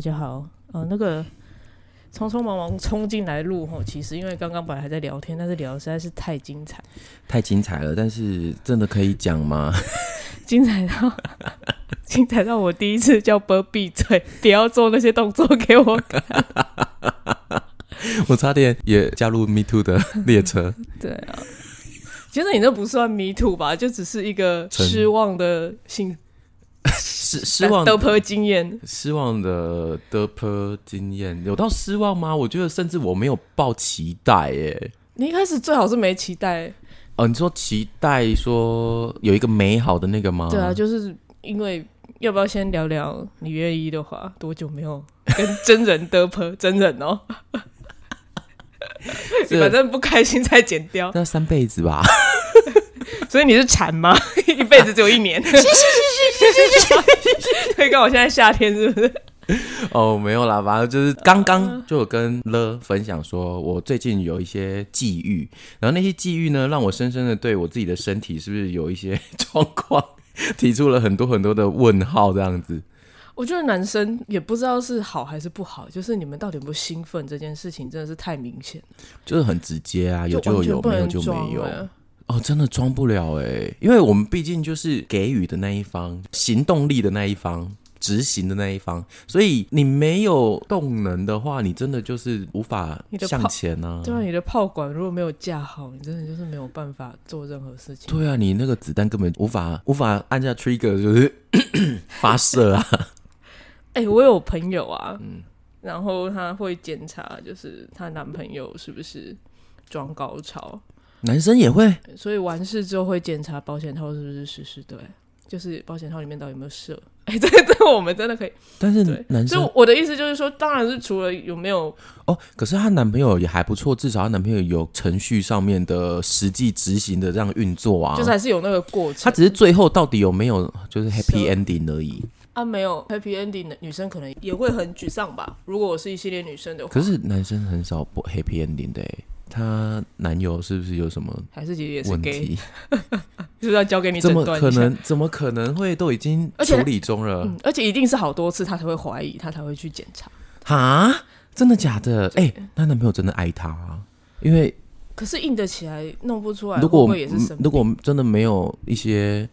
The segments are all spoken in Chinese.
大家好。呃，那个匆匆忙忙冲进来录吼，其实因为刚刚本来还在聊天，但是聊的实在是太精彩，太精彩了。但是真的可以讲吗？精彩到精彩到我第一次叫波闭嘴，不要做那些动作给我看。我差点也加入 Me Too 的列车。对啊，其实你那不算 Me Too 吧，就只是一个失望的心。失 失望的坡经验，失望的的坡经验有到失望吗？我觉得甚至我没有抱期待耶。你一开始最好是没期待哦。你说期待说有一个美好的那个吗？对啊，就是因为要不要先聊聊？你愿意的话，多久没有跟真人的坡真人哦？反正不开心再剪掉，那三辈子吧。所以你是馋吗？一辈子只有一年？可以跟我现在夏天是不是？哦，没有啦，反正就是刚刚就有跟了分享说，我最近有一些际遇，然后那些际遇呢，让我深深的对我自己的身体是不是有一些状况 提出了很多很多的问号，这样子。我觉得男生也不知道是好还是不好，就是你们到底不兴奋这件事情，真的是太明显了，就是很直接啊，有就有，没有就没有。哦，真的装不了哎，因为我们毕竟就是给予的那一方，行动力的那一方，执行的那一方，所以你没有动能的话，你真的就是无法向前呢。对啊，你的炮管如果没有架好，你真的就是没有办法做任何事情。对啊，你那个子弹根本无法无法按下 trigger 就是 发射啊。哎，我有朋友啊，嗯，然后他会检查，就是她男朋友是不是装高潮。男生也会，所以完事之后会检查保险套是不是实时对，就是保险套里面到底有没有射。哎，这这我们真的可以。但是男生，就我的意思就是说，当然是除了有没有哦，可是她男朋友也还不错，至少她男朋友有程序上面的实际执行的这样运作啊，就是还是有那个过程。他只是最后到底有没有就是 happy ending 而已啊？没有 happy ending 的女生可能也会很沮丧吧？如果我是一系列女生的话，可是男生很少不 happy ending 的。她男友是不是有什么还是其实也是问题？就是要交给你？怎么可能？怎么可能会都已经处理中了？而且一定是好多次，他才会怀疑，他才会去检查。哈，真的假的？哎，她男朋友真的爱她，因为可是硬得起来弄不出来。如果也是如果真的没有一些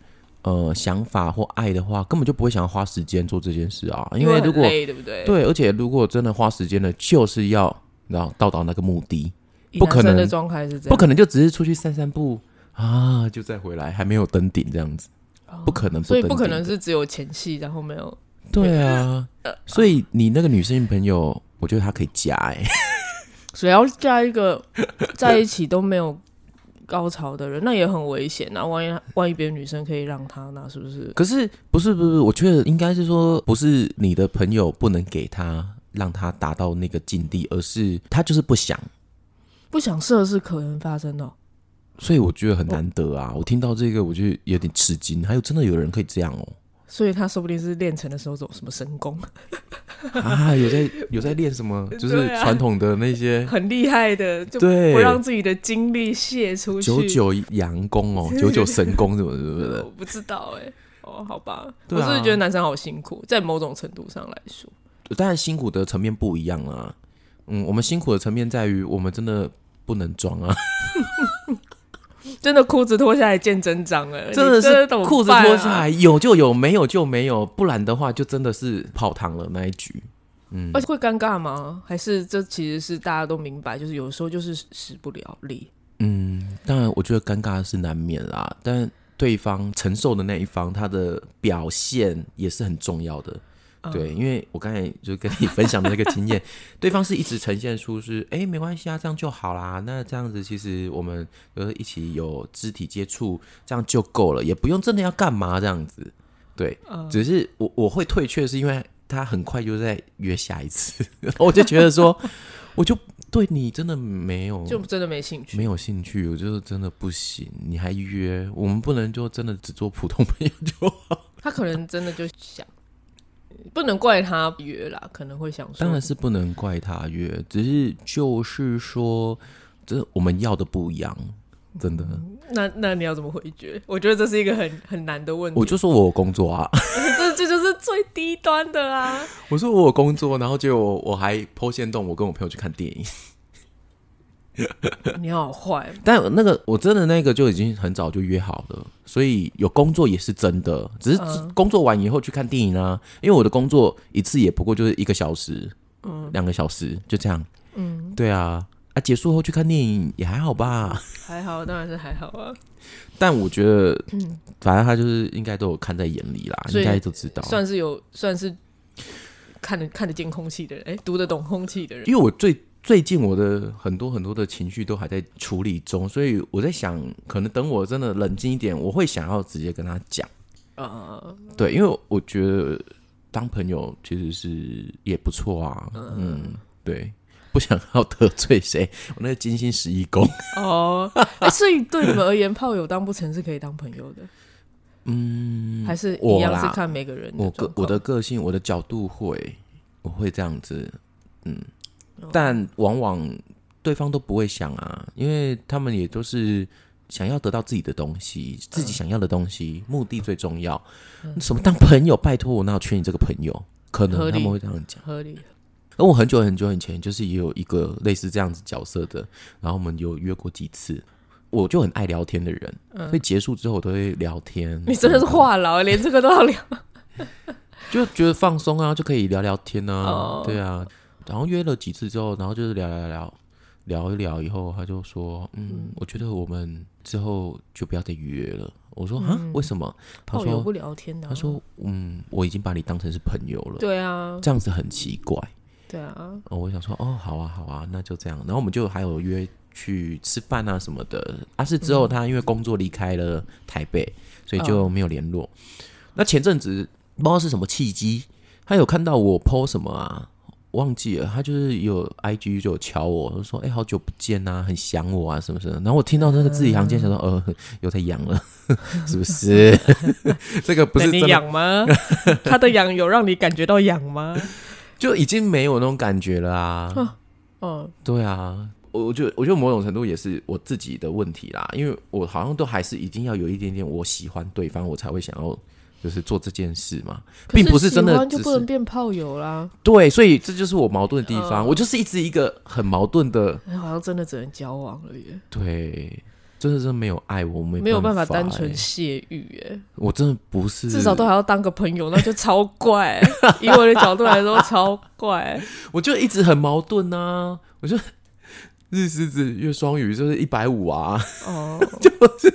呃想法或爱的话，根本就不会想要花时间做这件事啊。因为如果对不对？对，而且如果真的花时间了，就是要然后到达那个目的。不可能的状态是这样，不可能就只是出去散散步啊，就再回来，还没有登顶这样子，不可能。所以不可能是只有前戏，然后没有。对啊，所以你那个女生朋友，我觉得她可以加哎。所以要加一个 在一起都没有高潮的人，那也很危险啊！万一万一别的女生可以让他，那是不是？可是不是不是，我觉得应该是说，不是你的朋友不能给他让他达到那个境地，而是他就是不想。不想射是可能发生的，所以我觉得很难得啊！我听到这个，我就有点吃惊。还有真的有人可以这样哦，所以他说不定是练成的时候走什么神功啊？有在有在练什么？就是传统的那些很厉害的，就不让自己的精力泄出去。九九阳功哦，九九神功什么什么的，我不知道哎。哦，好吧，我是觉得男生好辛苦，在某种程度上来说，当然辛苦的层面不一样啊。嗯，我们辛苦的层面在于，我们真的不能装啊！真的裤子脱下来见真章了，真的是裤子脱下来有就有，没有就没有，不然的话就真的是泡汤了那一局。嗯，而且会尴尬吗？还是这其实是大家都明白，就是有时候就是使不了力。嗯，当然，我觉得尴尬是难免啦，但对方承受的那一方，他的表现也是很重要的。对，因为我刚才就跟你分享的那个经验，对方是一直呈现出是，哎，没关系啊，这样就好啦。那这样子其实我们呃一起有肢体接触，这样就够了，也不用真的要干嘛这样子。对，只是我我会退却，是因为他很快就在约下一次，我就觉得说，我就对你真的没有，就真的没兴趣，没有兴趣，我就真的不行。你还约，我们不能就真的只做普通朋友就好。他可能真的就想。不能怪他约啦，可能会想说，当然是不能怪他约，只是就是说，这我们要的不一样，真的。那那你要怎么回绝？我觉得这是一个很很难的问题。我就说我有工作啊，这这就是最低端的啊！我说我有工作，然后结果我还剖线洞，我跟我朋友去看电影。你好坏，但那个我真的那个就已经很早就约好了，所以有工作也是真的，只是嗯工作完以后去看电影啊。因为我的工作一次也不过就是一个小时，嗯，两个小时就这样，嗯，对啊，啊结束后去看电影也还好吧。还好，当然是还好啊，但我觉得，反正他就是应该都有看在眼里啦，所以应该都知道。算是有算是看得看得见空气的人，哎、读得懂空气的人，因为我最最近我的很多很多的情绪都还在处理中，所以我在想，可能等我真的冷静一点，我会想要直接跟他讲。呃，对，因为我觉得当朋友其实是也不错啊。嗯，对，不想要得罪谁，我那个金星十一宫，哦，哎所以对你们而言，炮友当不成是可以当朋友的，嗯，还是一样是看每个人的我个我的个性，我的角度会，我会这样子，嗯，但往往对方都不会想啊，因为他们也都是想要得到自己的东西，自己想要的东西，目的最重要。什么当朋友？拜托我哪有缺你这个朋友？可能他们会这样讲。合理，而我很久很久以前，就是也有一个类似这样子角色的，然后我们有约过几次。我就很爱聊天的人，所以结束之后我都会聊天。你真的是话痨，连这个都要聊。就觉得放松啊，就可以聊聊天啊，哦对啊。然后约了几次之后，然后就是聊聊聊聊一聊以后，他就说：“嗯，我觉得我们之后就不要再约了。”我说：“啊，为什么？”他说不聊天的啊、：“他说，嗯，我已经把你当成是朋友了，对啊，这样子很奇怪。对啊，”哦，我想说：“哦，好啊，好啊，那就这样。”然后我们就还有约去吃饭啊什么的。啊，是之后他因为工作离开了台北，所以就没有联络。那前阵子不知道是什么契机，他有看到我 PO 什么啊，忘记了。他就是有 IG 就有敲我，就说：“哎、好久不见呐、很想我啊，什么什么。”然后我听到那个字里行间，想说：“呃，又在养了，是不是？这个不是那你痒吗？他的痒有让你感觉到痒吗？就已经没有那种感觉了啊。”嗯，对啊，我我觉得我觉得某种程度也是我自己的问题啦，因为我好像都还是一定要有一点点我喜欢对方，我才会想要就是做这件事嘛，并不是真的就不能变炮友啦。对，所以这就是我矛盾的地方，嗯我就是一直一个很矛盾的，哎好像真的只能交往了耶，对，真的是没有爱我，没没有办法法单纯欸泄欲耶，我真的不是，至少都还要当个朋友，那就超怪。以我的角度来说，超怪。我就一直很矛盾啊，我就日狮子月双鱼就是一百五啊，哦，就是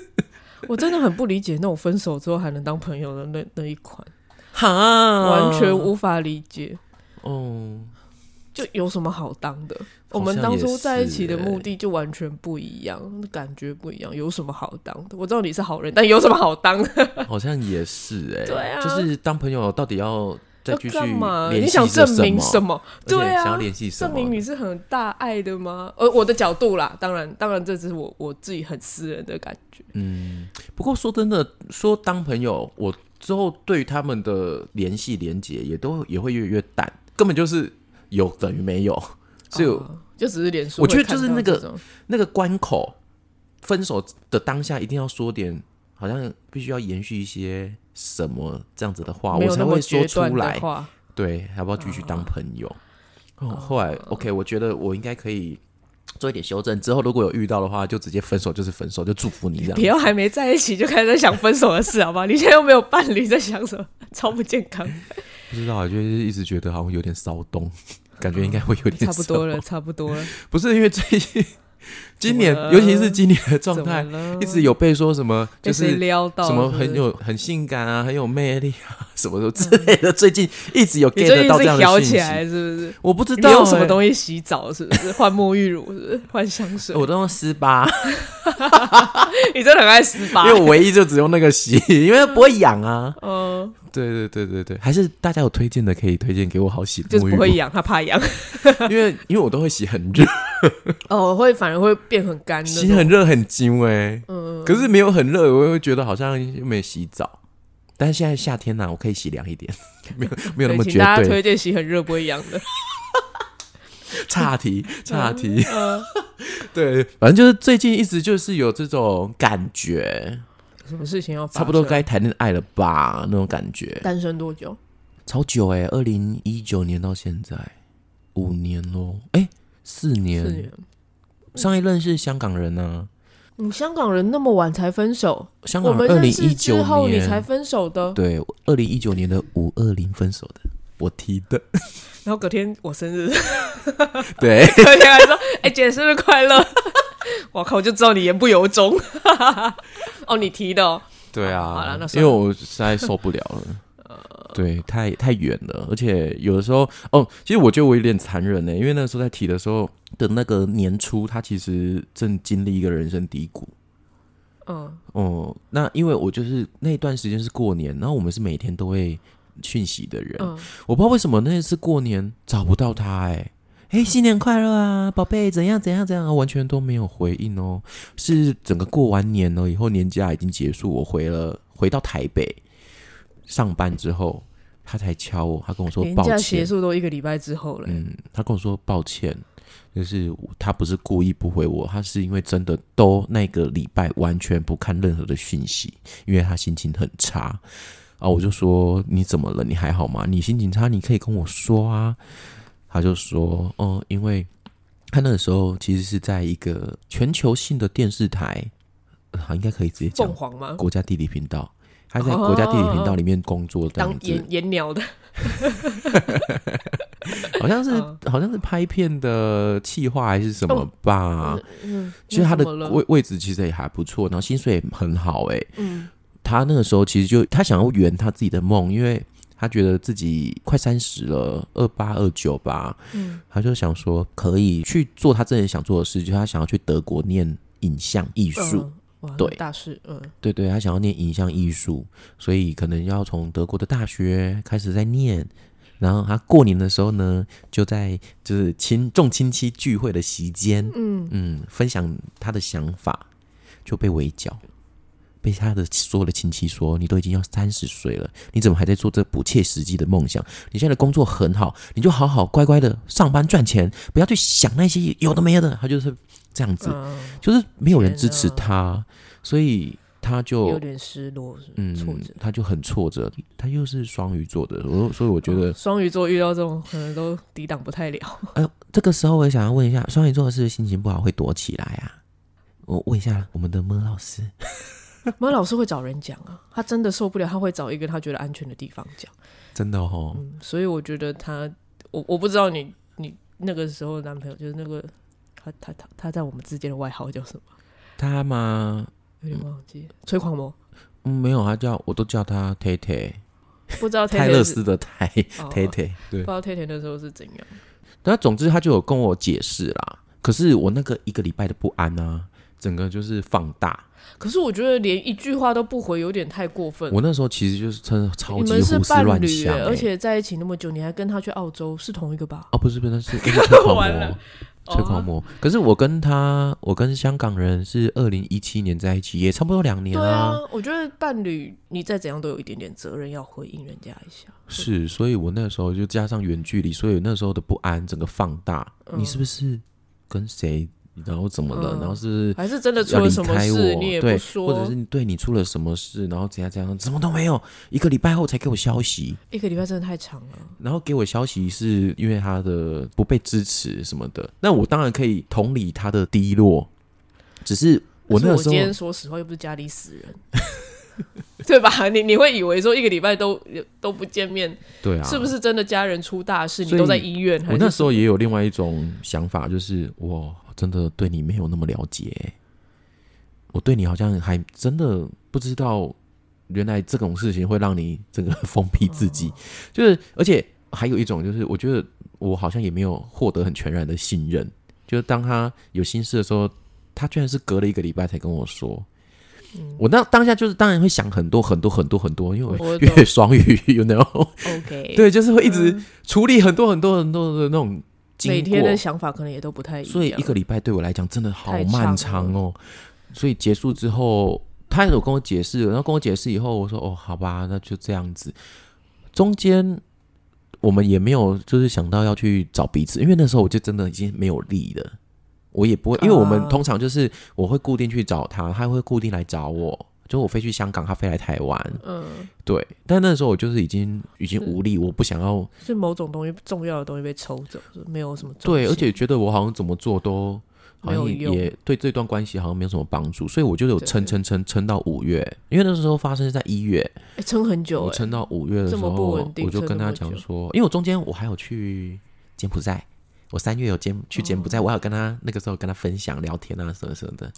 我真的很不理解那种分手之后还能当朋友的那那一款，哈，完全无法理解。哦。就有什么好当的？我们当初在一起的目的就完全不一样，感觉不一样，有什么好当的？我知道你是好人，但有什么好当的？好像也是哎、对啊就是当朋友到底要再要继续干嘛？你想证明什么？对啊，想要联系什么？证明你是很大爱的吗？呃，我的角度啦，当然，当然，这只是我我自己很私人的感觉。嗯，不过说真的，说当朋友，我之后对他们的联系连接也都也会越来越淡，根本就是有等于没有，所以哦就只是脸书我觉得就是那个那个关口，分手的当下一定要说点，好像必须要延续一些什么这样子的话，我才会说出来。对，要不要继续当朋友？哦，后来 OK，我觉得我应该可以做一点修正。之后如果有遇到的话，就直接分手，就是分手，就祝福你这样。不要还没在一起就开始在想分手的事，好不好？你现在又没有伴侣，在想什么？超不健康。不知道，就是一直觉得好像有点骚动，感觉应该会有点差不多了，差不多了。不是因为最近 今年尤其是今年的状态，了一直有被说什么，就是撩到？什么很有很性感啊，很有魅力啊，什么什么之类的。最近 一直有 get 到这样的讯起来息，是不是？我不知道、你用什么欸东西洗澡？是不是 换沐浴乳？是不是换香水？我都用丝巴，你真的很爱撕吧？因为我唯一就只用那个洗，因为不会痒啊。嗯，对对对对对，还是大家有推荐的可以推荐给我好洗的沐浴乳，就是不会痒，他怕痒。因为因为我都会洗很热，哦，会反而会变很干的。洗很热很精哎、嗯，可是没有很热，我会觉得好像又没洗澡。但是现在夏天呐、我可以洗凉一点，没有没有那么绝对请大家对。推荐洗很热不会痒的。岔题岔题，嗯，对，反正就是最近一直就是有这种感觉，什么事情要差不多该谈恋爱了吧那种感觉。单身多久？超久哎、二零一九年到现在五年喽，哎、四年。四年。上一任是香港人呢、你香港人那么晚才分手，香我港二零一九之后你才，分手的。对，二零一九年的五二零分手的，我提的，然后隔天我生日，对，隔天还说：“哎、姐生日快乐！” 我靠，我就知道你言不由衷。哦，你提的哦。对啊，好了那因为我实在受不了了。对，太太远了，而且有的时候，哦，其实我觉得我有点残忍呢，因为那时候在提的时候的那个年初，他其实正经历一个人生低谷。嗯，哦、那因为我就是那段时间是过年，然后我们是每天都会讯息的人，嗯我不知道为什么那次过年找不到他、哎。哎，新年快乐啊，宝贝！怎样怎样怎样，完全都没有回应哦。是整个过完年了以后，年假已经结束，我回了回到台北上班之后，他才敲我，他跟我说抱年假结，束都一个礼拜之后了。嗯，他跟我说抱歉，就是他不是故意不回我，他是因为真的都那个礼拜完全不看任何的讯息，因为他心情很差啊。我就说你怎么了？你还好吗？你心情差，你可以跟我说啊。他就说，哦、因为他那个时候其实是在一个全球性的电视台，啊，应该可以直接讲凤凰吗？国家地理频道。他在国家地理频道里面工作，这当样子，演演鸟的，好像是嗯好像是拍片的企划还是什么吧。嗯，其实他的位位置其实也还不错，然后薪水也很好哎、嗯他那个时候其实就他想要圆他自己的梦，因为他觉得自己快三十了，二八二九吧，嗯。他就想说可以去做他真的想做的事，就是他想要去德国念影像艺术。对。大事，嗯。对对，他想要念影像艺术，所以可能要从德国的大学开始在念。然后他过年的时候呢，就在就是亲众亲戚聚会的席间，嗯，嗯，分享他的想法，就被围剿，被他的所有的亲戚说：“你都已经要三十岁了，你怎么还在做这不切实际的梦想？你现在的工作很好，你就好好乖乖的上班赚钱，不要去想那些有的没的。”他就是这样子，嗯就是没有人支持天他，所以他就有点失落，嗯挫折。他就很挫折。他又是双鱼座的，我所以我觉得，双鱼座遇到这种可能都抵挡不太了。哎、这个时候我也想要问一下，双鱼座是不是心情不好会躲起来啊？我问一下我们的莫老师。马老师会找人讲啊，他真的受不了，他会找一个他觉得安全的地方讲。真的哦，嗯，所以我觉得他，我我不知道你你那个时候的男朋友就是那个他他他他在我们之间的外号叫什么？他吗？有点忘记，催狂魔，嗯，没有，他叫我都叫他 t 泰，不知道泰勒斯的泰哦 t 泰。对不知，道 t 那时候是怎样。但总之他就有跟我解释啦。可是我那个一个礼拜的不安啊，整个就是放大。可是我觉得连一句话都不回，有点太过分。我那时候其实就是真的超级胡思伴侣乱想、而且在一起那么久，你还跟他去澳洲，是同一个吧？哦，不是不是，是吹狂魔 吹狂魔。可是我跟他，我跟香港人是二零一七年在一起，也差不多两年对啊，我觉得伴侣你再怎样都有一点点责任要回应人家一下。是，所以我那时候就加上远距离，所以那时候的不安整个放大。你是不是跟谁？然后怎么了？嗯然后是还是真的出了什么事，你也不，说，或者是你对你出了什么事，然后怎样怎样，什么都没有，一个礼拜后才给我消息，一个礼拜真的太长了。然后给我消息是因为他的不被支持什么的，那我当然可以同理他的低落，只是我那个时候我今天说实话又不是家里死人，对吧？你你会以为说一个礼拜都都不见面，对啊，是不是真的家人出大事？你都在医院？我那时候也有另外一种想法，就是我真的对你没有那么了解，我对你好像还真的不知道，原来这种事情会让你整个封闭自己，哦。就是而且还有一种就是，我觉得我好像也没有获得很全然的信任，就是当他有心事的时候，他居然是隔了一个礼拜才跟我说。我那当下就是当然会想很多很多很多很多，因为我我懂越双语，you know，OK，对，就是会一直处理很多很多很多的那种每天的想法可能也都不太一样。所以一个礼拜对我来讲真的好漫长哦。所以结束之后，他有跟我解释，然后跟我解释以后，我说哦，好吧，那就这样子。中间我们也没有就是想到要去找彼此，因为那时候我就真的已经没有力了。我也不会，因为我们啊通常就是我会固定去找他，他会固定来找我，就我飞去香港，他飞来台湾，嗯，对。但那时候我就是已经已经无力，我不想要是某种东西重要的东西被抽走，没有什么对，而且觉得我好像怎么做都好像也对这段关系好像没有什么帮助，所以我就有撑撑撑撑到五月，因为那时候发生是在一月，哎撑很久哎，我撑到五月的时候我就跟他讲说，因为我中间我还有去柬埔寨。我三月有柬去柬埔寨，哦。我还有跟他那个时候跟他分享聊天啊什么什么的，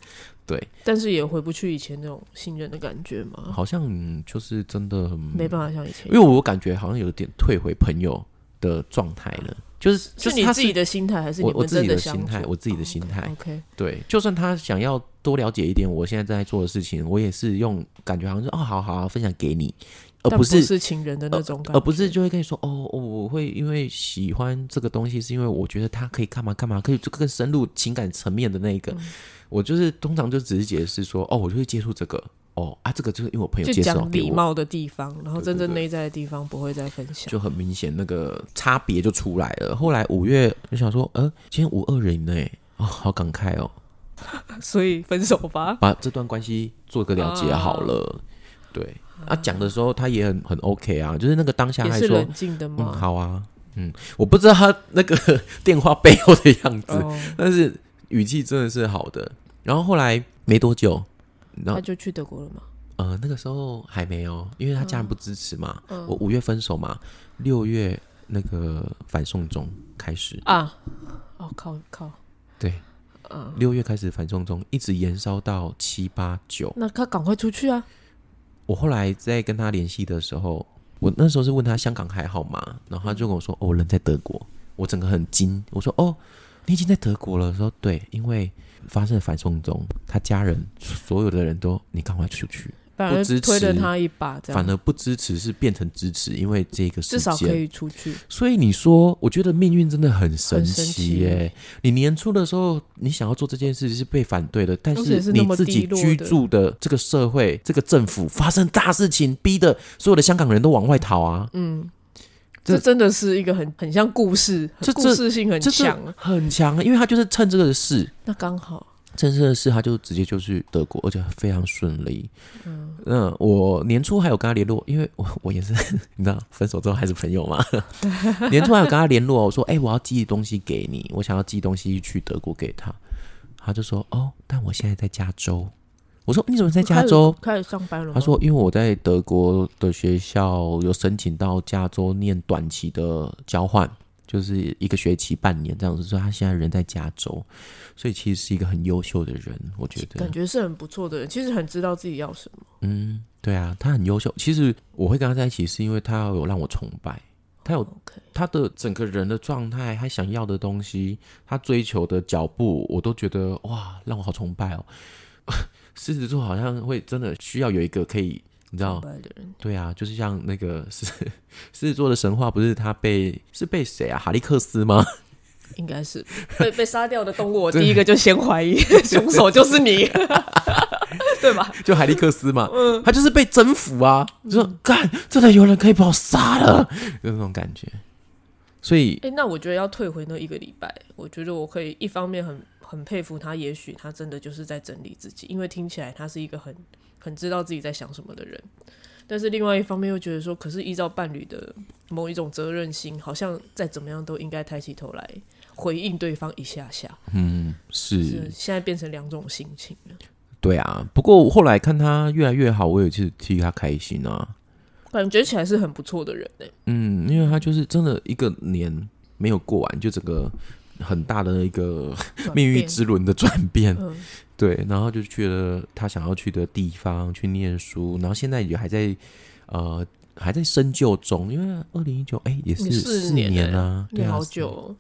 对，但是也回不去以前那种信任的感觉嘛，好像嗯就是真的很没办法像以前因为我感觉好像有点退回朋友的状态了，就是就是是你自己的心态还是你我我自己的心态，我自己的心态，OK，对，就算他想要多了解一点我现在正在做的事情，我也是用感觉好像是哦，好好好分享给你，而但不不是是情人的那种感觉，而不是就会跟你说哦，哦我会因为喜欢这个东西，是因为我觉得它可以干嘛干嘛，可以更深入情感层面的那一个。嗯我就是通常就只是解释说，哦，我就会接触这个，哦啊，这个就是因为我朋友就介绍给我，礼貌的地方，然后真正内在的地方不会再分享。就很明显那个差别就出来了。后来五月就想说，呃，今天五二零呢，哦，好感慨哦，所以分手吧。把这段关系做个了结好了。对啊，讲的时候他也很很 OK 啊，就是那个当下还说，冷静的嗯，好啊，嗯，我不知道他那个 电话背后的样子，哦，但是语气真的是好的。然后后来没多久，然后他就去德国了嘛。呃那个时候还没有，因为他家人不支持嘛。嗯我五月分手嘛，六月那个反送中开始，啊，哦靠靠，对，嗯，六月开始反送中，一直延烧到七八九。那他赶快出去啊！我后来在跟他联系的时候，我那时候是问他香港还好吗？然后他就跟我说：“哦，人在德国。”我整个很惊，我说：“哦，你已经在德国了？”说：“对，因为发生了反送中，他家人所有的人都你赶快出去，不支持推了他一把，这样反而不支持是变成支持，因为这个事至少可。以出去。所以你说，我觉得命运真的很神奇奇耶！你年初的时候，你想要做这件事是被反对的，但是你自己居住的这个社会、这个政府发生大事情，逼的所有的香港人都往外逃啊！嗯，这这真的是一个很很像故事，这故事性很强。很强，因为他就是趁这个事，那刚好，趁这个事，他就直接就去德国，而且非常顺利。嗯，那我年初还有跟他联络，因为我我也是 你知道，分手之后还是朋友嘛。年初还有跟他联络，我说：“哎、我要寄东西给你，我想要寄东西去德国给他。”他就说：“哦，但我现在在加州。”我说：“你怎么在加州？”开始上班了？他说：“因为我在德国的学校有申请到加州念短期的交换，就是一个学期半年这样子，所以他现在人在加州，所以其实是一个很优秀的人，我觉得感。觉是很不错的人，其实很知道自己要什么。嗯，对啊，他很优秀。其实我会跟他在一起，是因为他有让我崇拜，他有他的整个人的状态，他想要的东西，他追求的脚步，我都觉得哇，让我好崇拜哦。狮子座好像会真的需要有一个可以，你知道对啊，就是像那个狮狮子座的神话，不是他被是被谁啊？哈利克斯吗？应该是被被杀掉的动物，我第一个就先怀疑 凶手就是你，对吧？就海利克斯嘛，他就是被征服啊，就说干，真的有人可以把我杀了，就那种感觉。所以哎、那我觉得要退回那一个礼拜，我觉得我可以一方面很很佩服他，也许他真的就是在整理自己，因为听起来他是一个很很知道自己在想什么的人。但是另外一方面又觉得说，可是依照伴侣的某一种责任心，好像再怎么样都应该抬起头来回应对方一下下，嗯，是是现在变成两种心情了。对啊。不过后来看他越来越好，我也是替他开心啊。感觉起来是很不错的人呢、嗯，因为他就是真的一个年没有过完，就整个很大的一个命运之轮的转变。嗯，对，然后就去了他想要去的地方去念书，然后现在也还在呃还在深究中，因为二零一九哎也是也四四年年啊，对啊，好久、哦，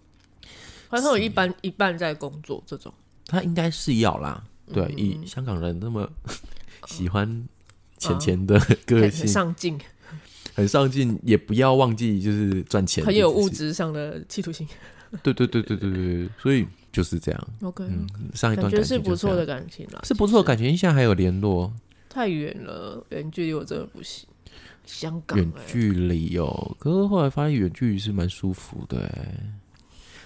好像有一半一半在工作这种。他应该是要啦，对，嗯以香港人那么 喜欢钱钱的个很性，上进，很上进，也不要忘记就是赚钱，很有物，质上的企图心。对对对对对对对，所以就是这样。OK，、嗯，上一段感情是不错的感情啦，是不错的感情，现在还有联络，太远了，远距离我真的不行。香港、远欸，距离哦，可是后来发现远距离是蛮舒服的哎。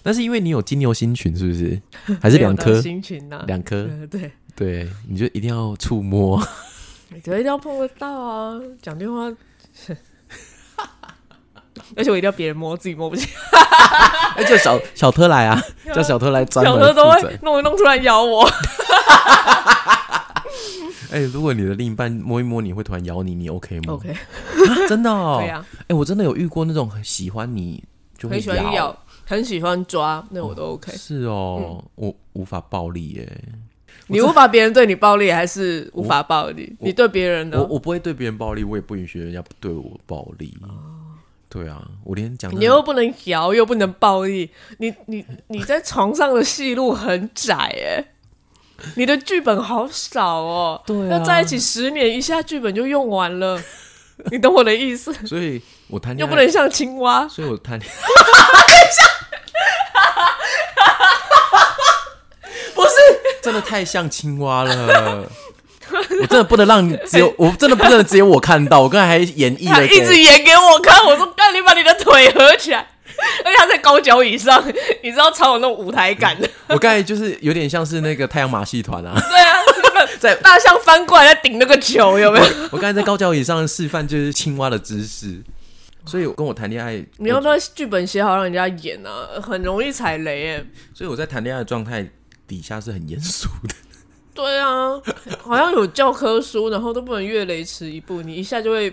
那是因为你有金牛星群是不是？还是两颗？星群呐、两颗？呃 对，对，你就一定要触摸。你觉得一定要碰得到啊！讲电话，而且我一定要别人摸，自己摸不起。哎，叫小小特来啊，叫小特来专门小特都会弄一弄，突然咬我。哎、如果你的另一半摸一摸你会突然咬你，你 OK 吗 OK，啊真的哦。哎、我真的有遇过那种很喜欢你就会很喜欢咬，很喜欢抓，那我都 OK。是哦，我无法暴力耶。你无法别人对你暴力，还是无法暴力？你对别人我呢？我不会对别人暴力，我也不允许人家对我暴力。对啊，我连讲你又不能摇，又不能暴力，你你你在床上的戏路很窄哎，你的剧本好少哦。对啊要在一起十年，一下剧本就用完了，你懂我的意思？所以我谈又不能像青蛙，所以我谈恋 不是？真的太像青蛙了。我真的不能让你只有，我真的不能只有我看到。我刚才还演绎他了一直，演给我看，我说干，你把你的腿合起来，而且他在高脚椅上，你知道超有那种舞台感的。我刚才就是有点像是那个太阳马戏团啊，对啊，那个在大象翻过来在顶那个球，有没有？我刚才在高脚椅上示范就是青蛙的姿势，所以我跟我谈恋爱，你要不要剧本写好让人家演啊？很容易踩雷哎。所以我在谈恋爱的状态底下是很严肃的。对啊，好像有教科书，然后都不能越雷池一步，你一下就会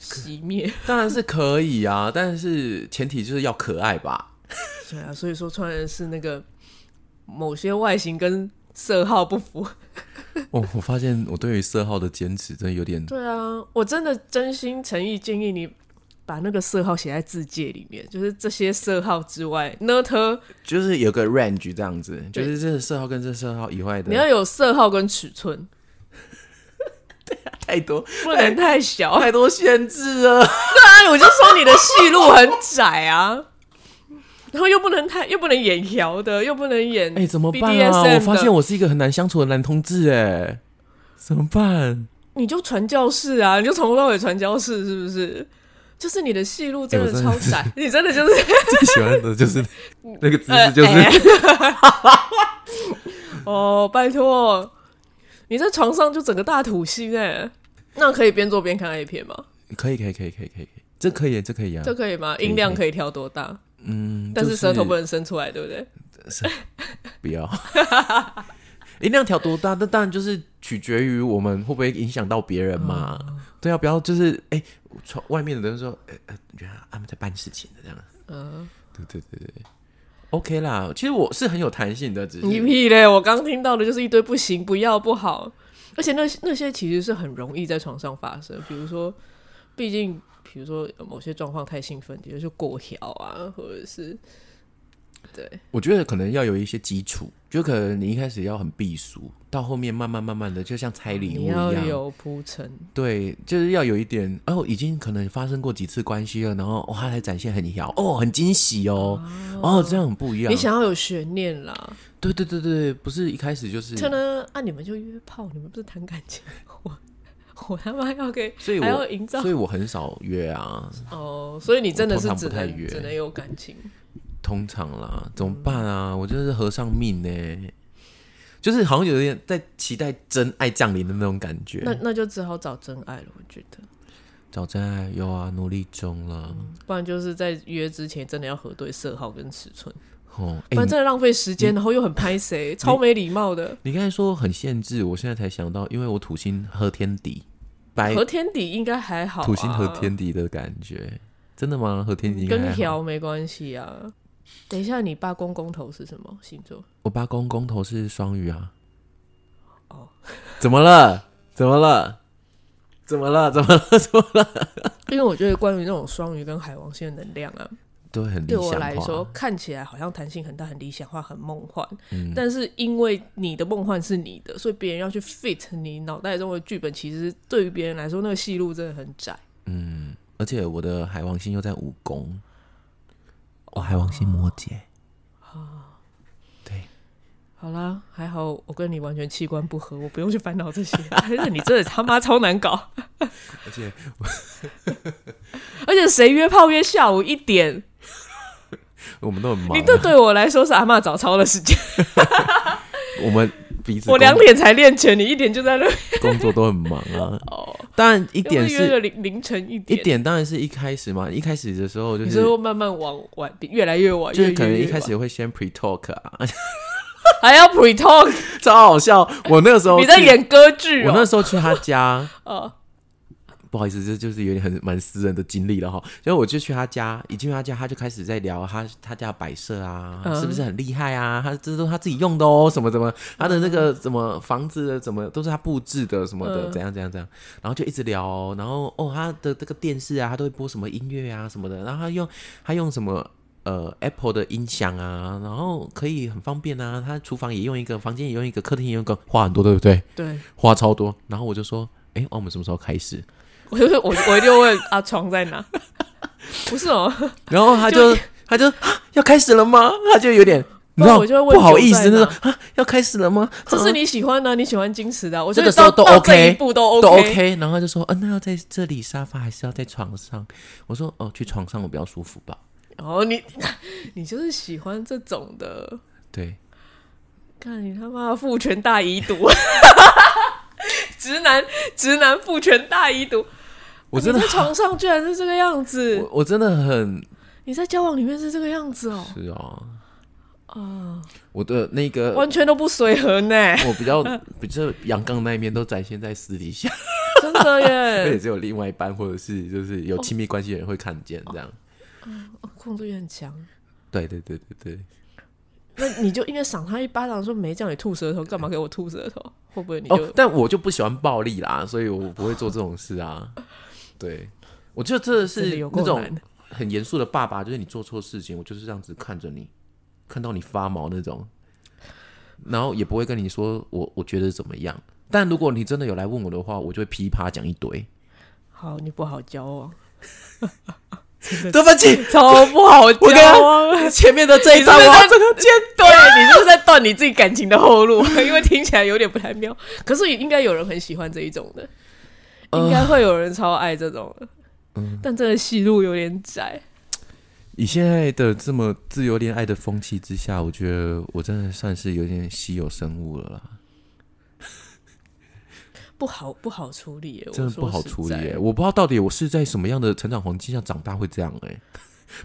熄灭。当然是可以啊，但是前提就是要可爱吧。对啊，所以说穿的是那个某些外形跟色号不符。哦，我发现我对于色号的坚持真的有点，对啊，我真的真心诚意建议你把那个色号写在字界里面，就是这些色号之外，呢特就是有个 range 这样子，就是这个色号跟这个色号以外的，你要有色号跟尺寸，对啊太多不能太小。太多限制了。对啊，我就说你的戏路很窄啊，然后又不能太，又不能演调的，又不能演哎、怎么办啊？我发现我是一个很难相处的男同志，哎，怎么办？你就传教士啊，你就从头到尾传教士，是不是？就是你的戏路真的超窄，你真的就是 最喜欢的就是 那个姿呃势，就是、哎 哦，拜托，你在床上就整个大土星哎，那可以边做边看 A 片吗？可以，可以，可以，可以，可以，这可以，这可以啊。这可以吗？音量可以调多大？嗯，但是舌头不能能伸出来，对不对？不要。音量调多大？那当然就是取决于我们会不会影响到别人嘛。哦对啊，不要就是哎，窗、外面的人说，哎、呃，原来他们在办事情的这样。嗯，对对对对，OK 啦。其实我是很有弹性的，只是你屁嘞！我刚听到的就是一堆不行、不要、不好，而且那那些其实是很容易在床上发生。比如说，毕竟比如说某些状况太兴奋，比如说过调啊，或者是对我觉得可能要有一些基础，就可能你一开始要很避俗，到后面慢慢慢慢的，就像拆礼物一样。要有铺陈。对，就是要有一点哦，已经可能发生过几次关系了，然后哇，他才展现很摇哦，很惊喜哦，哦，这样很不一样。你想要有悬念啦，对对对对，不是一开始就是，可能啊，你们就约炮，你们不是谈感情，我我他妈要给，所以还要我营造所以我很少约啊，哦，所以你真的是只能只能有感情，通常啦，怎么办啊？我就是和尚命呢，就是好像有点在期待真爱降临的那种感觉。那那就只好找真爱了，我觉得。找真爱有啊，努力中了。不然就是在约之前真的要核对色号跟尺寸，哦，不然真的浪费时间，然后又很拍谁，超没礼貌的。你刚才说很限制，我现在才想到，因为我土星和天底，白和天底应该还好、啊，土星和天底的感觉，真的吗？和天底跟好条没关系啊。等一下，你八公公头是什么星座？我八公公头是双鱼啊。哦，怎么了？怎么了？怎么了？怎么了？怎么了？因为我觉得关于那种双鱼跟海王星的能量啊，对很对我来说。看起来好像弹性很大、很理想化、很梦幻，嗯但是因为你的梦幻是你的，所以别人要去 fit 你脑袋中的剧本，其实对于别人来说，那个戏路真的很窄。嗯，而且我的海王星又在五宫，哦，海王星摩羯。对，好啦，还好我跟你完全器官不合，我不用去烦恼这些。但是你真的他妈超难搞，而且 而且谁约炮约下午一点，我们都很忙啊。你这对我来说是阿妈早操的时间。我们我两点才练拳，你一点就在那。工作都很忙啊。哦，当然一点是凌凌晨一点一点，点，当然是一开始嘛，一开始的时候就你是慢慢往晚，越来越晚，就是越可能一开始会先 pre talk 啊，还要 pre talk，超好笑。我那个时候，你在演歌剧哦。我那时候去他家，哦，不好意思，这就是有点很蛮私人的经历了哈。所以我就去他家，一进去他家，他就开始在聊他他家摆设啊，嗯是不是很厉害啊？他这都他自己用的哦，什么什么，他的那个什么房子的怎么都是他布置的什么的，嗯怎样怎样怎样，然后就一直聊哦，然后哦他的这个电视啊，他都会播什么音乐啊什么的，然后他用他用什么。呃，Apple 的音响啊，然后可以很方便啊。他厨房也用一个，房间也用一个，客厅也用一个，花很多，对不对？对，花超多。然后我就说，哎、哦我们什么时候开始？我就我我一定问啊，床在哪？不是哦，然后他就他就啊要开始了吗？他就有点你知道我就会问不好意思那种啊要开始了吗？这是你喜欢的啊，你喜欢矜持的啊。我觉得这个时候都 OK，一步都都 OK。然后他就说，嗯、那要在这里沙发还是要在床上？我说哦，去床上我比较舒服吧。哦，你 你就是喜欢这种的。对，看你他妈的父权大遗毒，直男 直男父权大遗毒。我真的你在床上居然是这个样子。我，我真的很你在交往里面是这个样子哦，是哦，啊，我的那个完全都不随和呢，我比较 比较阳刚那一面都展现在私底下，真的而且耶，只有另外一半或者是就是有亲密关系的人会看见这样。控制欲很强。对对对对对，那你就应该赏他一巴掌，说没叫你吐舌头，干嘛给我吐舌头？会不会你就、哦，但我就不喜欢暴力啦，所以我不会做这种事啊。对，我觉得这真是那种？很严肃的爸爸，就是你做错事情，我就是这样子看着你，看到你发毛那种，然后也不会跟你说我我觉得怎么样。但如果你真的有来问我的话，我就会噼啪讲一堆。好，你不好交往，对不起，超不好交我跟他往。前面的这一段我这个尖 对你就是在断你自己感情的后路，因为听起来有点不太妙。可是应该有人很喜欢这一种的，应该会有人超爱这种的。但这个戏路有点窄。以现在的这么自由恋爱的风气之下，我觉得我真的算是有点稀有生物了啦，不好不好处理耶，真的不好处理耶。我不知道到底我是在什么样的成长环境下长大会这样哎。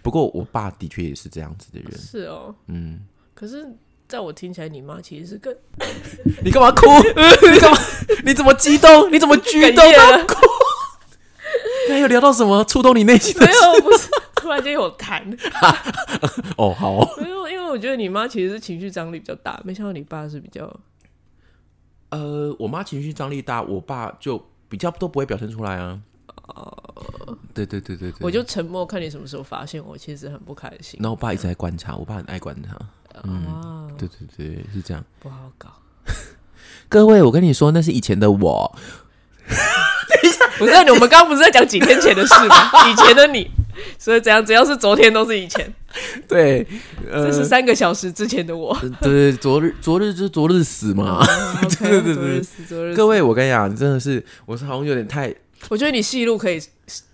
不过我爸的确也是这样子的人，是哦，嗯。可是在我听起来，你妈其实是更 你干嘛哭？你干嘛？你怎么激动？你怎么激动哽咽了？刚才有聊到什么触动你内心的没？有，不是，突然间有痰。哦，好哦，没有，因为我觉得你妈其实是情绪张力比较大，没想到你爸是比较呃，我妈情绪张力大，我爸就比较都不会表现出来啊。对对对对对，我就沉默，看你什么时候发现我其实很不开心。然后我爸一直在观察，我爸很爱观察。嗯，对对对，是这样。不好搞。各位，我跟你说，那是以前的我。等一下不是，我们刚刚不是在讲几天前的事吗？以前的你，所以怎样？只要是昨天都是以前，对，这呃，是三个小时之前的我。对，昨日昨日就是昨日死嘛。对对对昨日死，昨日死各位，我跟你讲，真的是，我是好像有点太，我觉得你戏路可以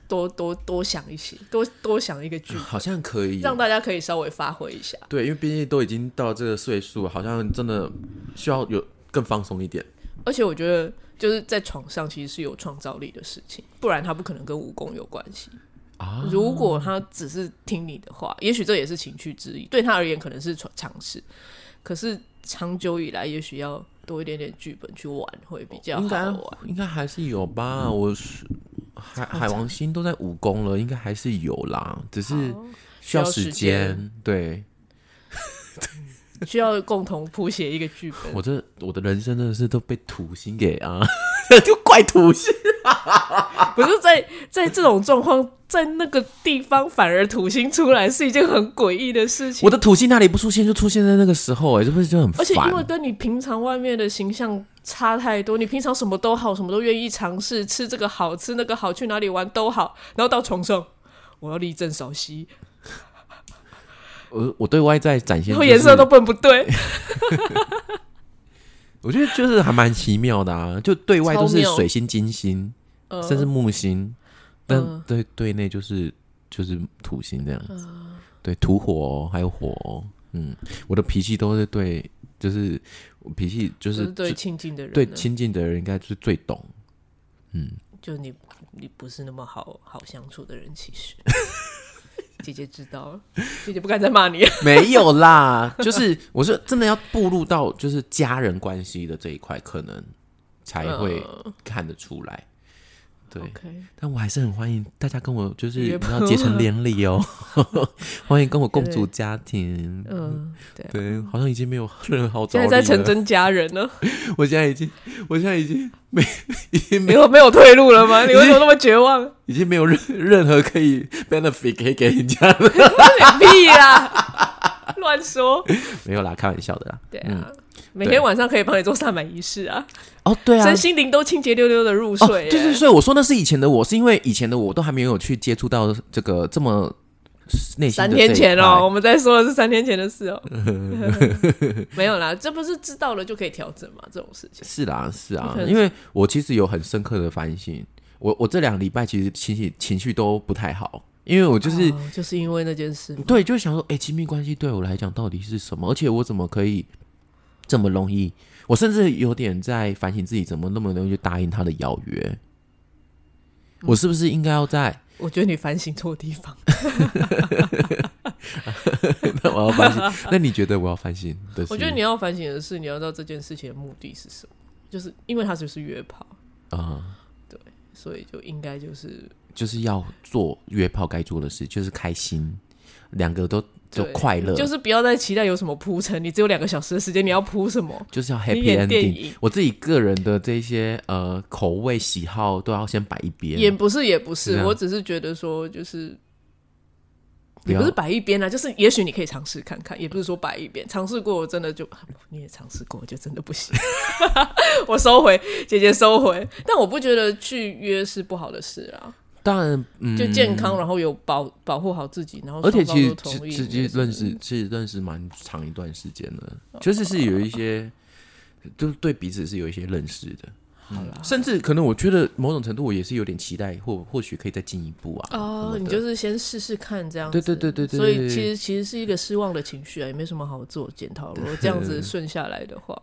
多多多想一些，多多想一个剧，好像可以，让大家可以稍微发挥一下。对，因为毕竟都已经到这个岁数，好像真的需要有更放松一点。而且我觉得就是在床上其实是有创造力的事情，不然他不可能跟武功有关系。啊如果他只是听你的话，也许这也是情趣之一，对他而言可能是尝尝试。可是长久以来，也许要多一点点剧本去玩会比较好应该玩。应该还是有吧？我是海海王星都在武功了，应该还是有啦，只是需要时间。对 需要共同谱写一个剧本。我这我的人生真的是都被土星给啊，就怪土星。不是在在这种状况，在那个地方反而土星出来是一件很诡异的事情。我的土星哪里不出现，就出现在那个时候、哎，这不是就很烦。而且因为？跟你平常外面的形象差太多，你平常什么都好，什么都愿意尝试，吃这个好吃那个好，去哪里玩都好，然后到床上我要立正稍息，我我对外在展现、然就是，后颜色都笨不对，我觉得就是还蛮奇妙的啊，就对外都是水星、金星，呃甚至木星，但嗯对对内就是就是土星这样子。嗯对，土火、哦、还有火、哦，嗯，我的脾气都是对，就是我脾气就就是是对亲近的人，对亲近的人应该是最懂。嗯就你你不是那么好好相处的人，其实 姐姐知道了，姐姐不敢再骂你了。没有啦，就是我是真的要步入到就是家人关系的这一块，可能才会看得出来。对但我还是很欢迎大家跟我就是你要结成连理哦，欢迎跟我共对组家庭。嗯，对好像已经没有任何好找现在在。成真家人呢，我现在已经，我现在已经没，已经没没，有没有退路了吗？你为什么那么绝望？已经没有任任何可以 benefit 可以给人家的。屁啦，乱说。没有啦，开玩笑的啦。对啊，每天晚上可以帮你做萨满仪式啊，哦，对啊身，心灵都清洁溜溜的入哦，睡。对对，哎所以我说那是以前的我，是因为以前的我都还没有去接触到这个这么内心三天前哦，我们在说的是三天前的事哦。没有啦，这不是知道了就可以调整嘛？这种事情。是啦，是啊因为我其实有很深刻的反省，我我这两个礼拜其实情绪情绪都不太好，因为我就是、哦就是因为那件事，对，就想说，哎、亲密关系对我来讲到底是什么？而且我怎么可以这么容易？我甚至有点在反省自己，怎么那么容易就答应他的邀约？我是不是应该要在？我觉得你反省错地方。那我要反省？那你觉得我要反省？我觉得你要反省的是，你要知道这件事情的目的是什么，就是因为它就是约炮，啊、对所以就应该就是就是要做约炮该做的事，就是开心，两个都都对快乐，就是不要再期待有什么铺陈，你只有两个小时的时间，你要铺什么？就是要你 happy ending 影。我自己个人的这些呃口味喜好都要先摆一边，也不是，也不是，我只是觉得说，就是也不是摆一边啊，就是也许你可以尝试看看，也不是说摆一边，尝试过我真的就你也尝试过，就真的不行。我收回，姐姐收回，但我不觉得去约是不好的事啊，当然，嗯，就健康，然后有保保护好自己，然后而且其实其实认识是认识蛮长一段时间了，确实是有一些，就是对彼此是有一些认识的。好啦。甚至可能我觉得某种程度我也是有点期待，或或许可以再进一步啊。哦，你就是先试试看这样子，对对对对对所以其实其实是一个失望的情绪啊，也没什么好自我检讨。如果这样子顺下来的话，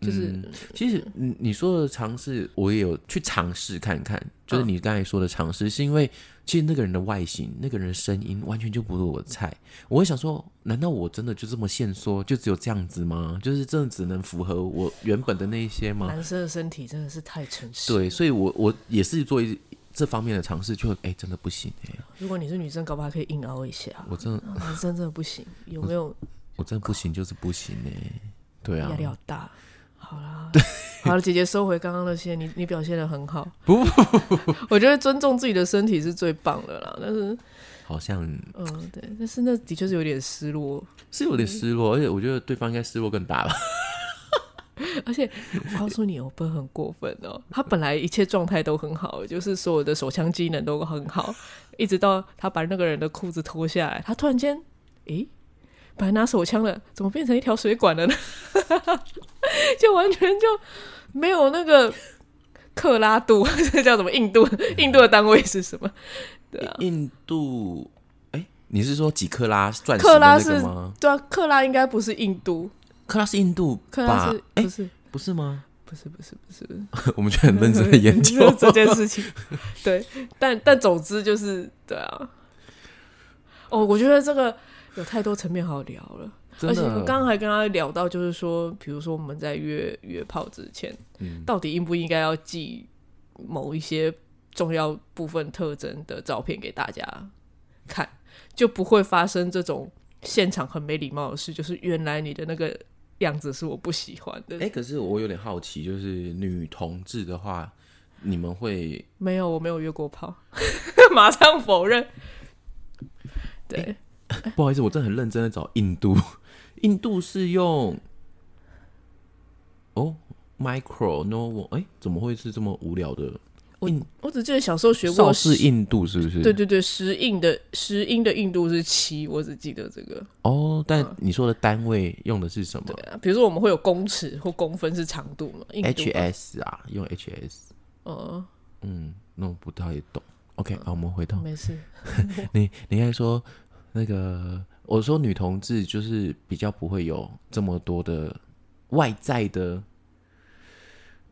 就是嗯其实你你说的尝试，我也有去尝试看看。就是你刚才说的尝试，是因为其实那个人的外形、那个人的声音完全就不是我的菜。我会想说，难道我真的就这么限缩，就只有这样子吗？就是真的只能符合我原本的那一些吗？男生的身体真的是太诚实。对，所以我我也是做一这方面的尝试，就哎、真的不行哎、如果你是女生，搞不好可以硬凹一下。我真的男生真的不行，有没有我真的不行，就是不行哎、对啊压，力好大？好啦，好了，姐姐收回刚刚那些，你你表现的很好。不 我觉得尊重自己的身体是最棒的啦。但是，好像嗯，对，但是那的确是有点失落。是有点失落，而且我觉得对方应该失落更大吧。而且我告诉你，我不会很过分哦。他本来一切状态都很好，就是所有的手枪机能都很好，一直到他把那个人的裤子脱下来，他突然间，诶，本来拿手枪的，怎么变成一条水管了呢？就完全就没有那个克拉度，这叫什么？印度？印度的单位是什么？对啊，印度，哎、你是说几克拉钻石克拉是吗？对啊，克拉应该不是印度，克拉是印度克拉是？不是？不是吗？不是不是不是，我们就很认真的研究这件事情。对，但但总之就是对啊。哦，我觉得这个有太多层面好聊了，而且我。刚刚还跟他聊到，就是说，比如说我们在约约炮之前，嗯到底应不应该要寄某一些重要部分特征的照片给大家看，就不会发生这种现场很没礼貌的事，就是原来你的那个样子是我不喜欢的。哎、可是我有点好奇，就是女同志的话，你们会没有，我没有约过炮，马上否认。对，不好意思，我真的很认真的找印度，印度是用哦 micro no 哎、怎么会是这么无聊的？我只记得小时候学过邵氏印度是不是？对对对，十印的十音的印度是七，我只记得这个。哦，但你说的单位用的是什么对啊，比如说我们会有公尺或公分是长度嘛？HS 啊，用 HS。嗯，嗯，那我不太懂。OK，好，我们回到没事。你，你应该说那个，我说女同志就是比较不会有这么多的外在的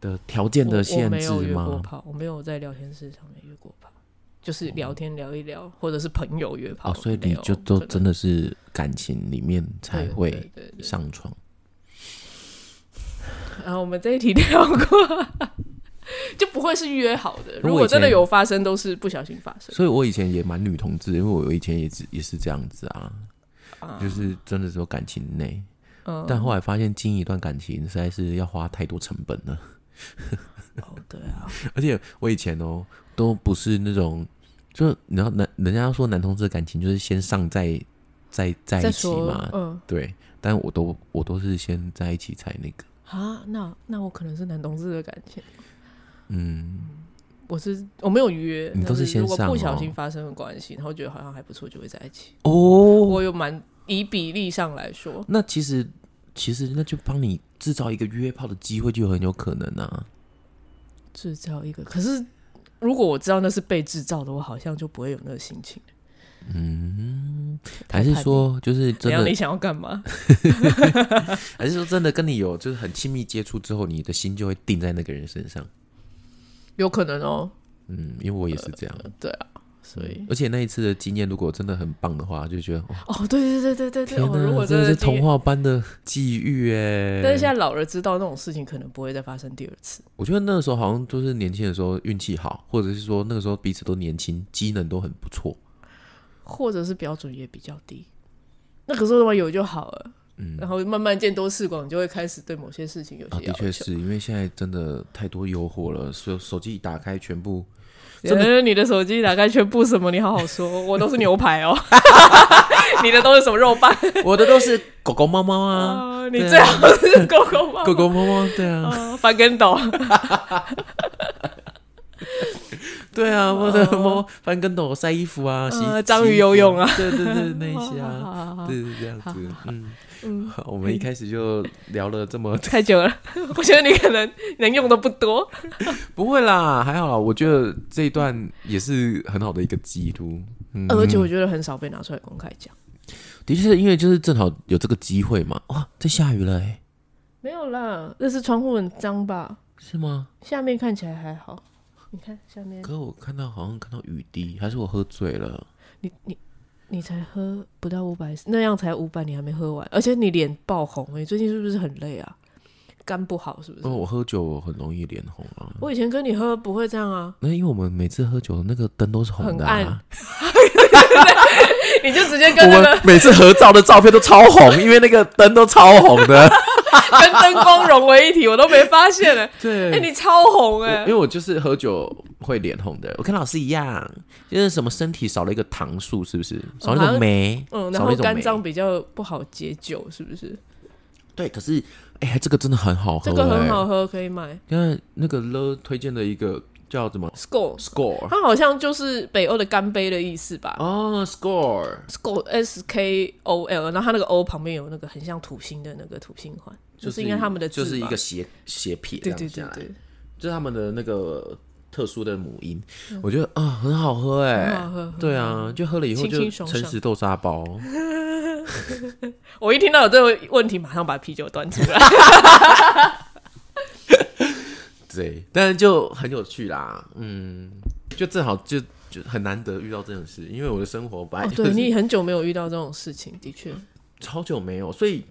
的条件的限制我没有约过吗？炮，我没有在聊天室上面约过炮，就是聊天聊一聊，或者是朋友约炮。哦，所以你就都真的是感情里面才会上床。然后我们这一题聊过，就不会是约好的。如果真的有发生，都是不小心发生。所以我以前也蛮女同志，因为我以前也是也是这样子啊，啊就是真的是有感情内，嗯，但后来发现经营一段感情实在是要花太多成本了。哦，对啊，而且我以前哦都不是那种，就你知道男人家说男同志的感情就是先上再再在再一起嘛，嗯对，但我都我都是先在一起才那个，啊，那那我可能是男同志的感情。嗯，我是我没有约，你都是先上不小哦心发生了关系，然后觉得好像还不错，就会在一起。哦，我有蛮以比例上来说，那其实其实那就帮你制造一个约炮的机会，就很有可能啊。制造一个，可是如果我知道那是被制造的，我好像就不会有那个心情。嗯还是说，就是真的？你，想要干嘛？还是说真的跟你有就是很亲密接触之后，你的心就会定在那个人身上？有可能哦，嗯，因为我也是这样。对啊，所以而且那一次的经验，如果真的很棒的话，就觉得哇，哦，对对对对对对，天哦，如果真的是童，话般的际遇哎！但是现在老了知道那种事情可能不会再发生第二次。我觉得那个时候好像都是年轻的时候运气好，或者是说那个时候彼此都年轻，机能都很不错。或者是标准也比较低。那个时候的话有就好了，嗯，然后慢慢见多识广，你就会开始对某些事情有啊，的些要求。确是因为现在真的太多诱惑了，手手机一打开全部真的，你的手机打开全部什么？你好好说，我都是牛排哦，你的都是什么肉棒？我的都是狗狗、猫猫啊，啊？你最好是狗狗猫？狗狗、猫猫，对啊，啊，翻跟斗，对啊，我的猫翻跟斗、晒衣服啊，洗呃章鱼游泳啊，对对对，那一些好啊，对对这样子，嗯好 我们一开始就聊了这么 太久了，我觉得你可能能用的不多。不会啦，还好啦，我觉得这一段也是很好的一个记录。嗯，而且我觉得很少被拿出来公开讲。的确是因为就是正好有这个机会嘛。哇，在下雨了哎、没有啦，那是窗户很脏吧？是吗？下面看起来还好。你看下面，可我看到好像看到雨滴，还是我喝醉了？你你你才喝不到五百，那样才五百，你还没喝完，而且你脸爆红你、最近是不是很累啊？肝不好是不是？哦，我喝酒很容易脸红啊。我以前跟你喝不会这样啊，那因为我们每次喝酒那个灯都是红的、很啊，你就直接跟那个们每次合照的照片都超红，因为那个灯都超红的。跟灯光融为一体，我都没发现呢。对哎、你超红哎、因为我就是喝酒会脸红的，我跟老师一样，就是什么身体少了一个糖素，是不是？少了一种酶，嗯，然后肝脏比较不好解酒，是不是？对，可是哎、这个真的很好喝、这个很哎。好喝，可以买。因为那个了推荐的一个叫什么？Score，Score 它好像就是北欧的干杯的意思吧、哦，Score。S c o r e S K O L，然后它那个 O 旁边有那个很像土星的那个土星环，就是应该他们的就是一吧个斜斜撇这对对对样下来，对，就是他们的那个特殊的母音，我觉得啊、很好喝哎、很好喝对啊，就喝了以后清就诚实豆沙包，我一听到有这个问题，马上把啤酒端出来。对，但是就很有趣啦，嗯，就正好就就很难得遇到这种事，因为我的生活本来哦，就是、对你很久没有遇到这种事情，的确，超久没有，所以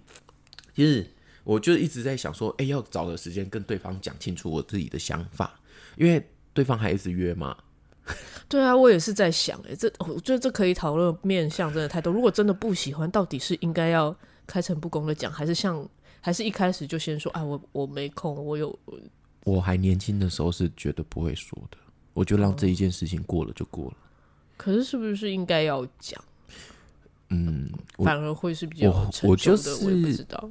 其实我就一直在想说，哎、要找个时间跟对方讲清楚我自己的想法，因为对方还一直约吗。对啊，我也是在想，哎，这我觉得这可以讨论面向真的太多。如果真的不喜欢，到底是应该要开诚布公的讲，还是像，还是一开始就先说，啊，我我没空，我有我还年轻的时候是绝对不会说的，我就让这一件事情过了就过了。可是是不是应该要讲？嗯，反而会是比较我成我就熟的我也不知道。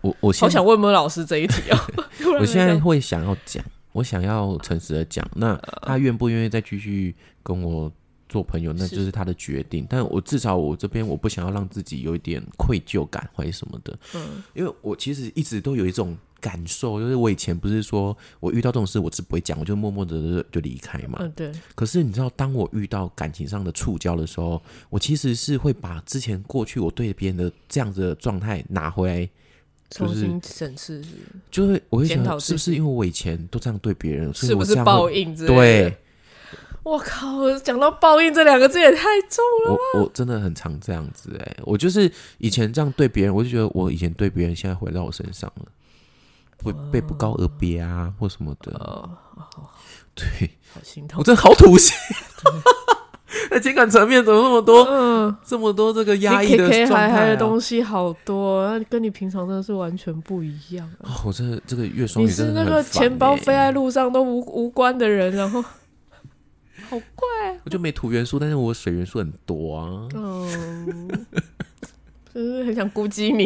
我我好想问问老师这一题哦。我现在会想要讲，我想要诚实的讲，那他愿不愿意再继续跟我做朋友，那就是他的决定。但我至少我这边我不想要让自己有一点愧疚感或者什么的，嗯，因为我其实一直都有一种感受，就是我以前不是说我遇到这种事我是不会讲，我就默默的就离开嘛。嗯，对，可是你知道，当我遇到感情上的触礁的时候，我其实是会把之前过去我对别人的这样子的状态拿回来就是重新审视是就会我会想是不是因为我以前都这样对别人，是不是报应之类的？对，我靠，讲到报应这两个字也太重了。我我真的很常这样子哎、我就是以前这样对别人，我就觉得我以前对别人，现在回到我身上了，会被不告而别啊，或什么的。哦，对好心我。真的好土性，在情感层面怎么那么多嗯，这么多这个压抑的东西好多，那跟你平常真的是完全不一样啊。哦我真的这个月双你鱼真是那个钱包欸飞在路上都无无关的人，然后 好怪。我就没土元素，但是我水元素很多啊。嗯，就是很想咕叽你，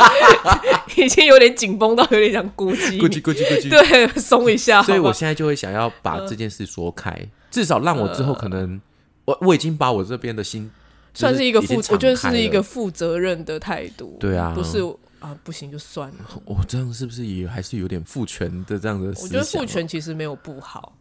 已经有点紧绷到有点想咕叽咕叽你。咕叽。对，松一下。所以我现在就会想要把这件事说开，至少让我之后可能，我我已经把我这边的心算是一个负，我觉得是一个负责任的态度。对啊不是啊，不行就算了。我这样是不是也还是有点父权的这样的？我觉得父权其实没有不好，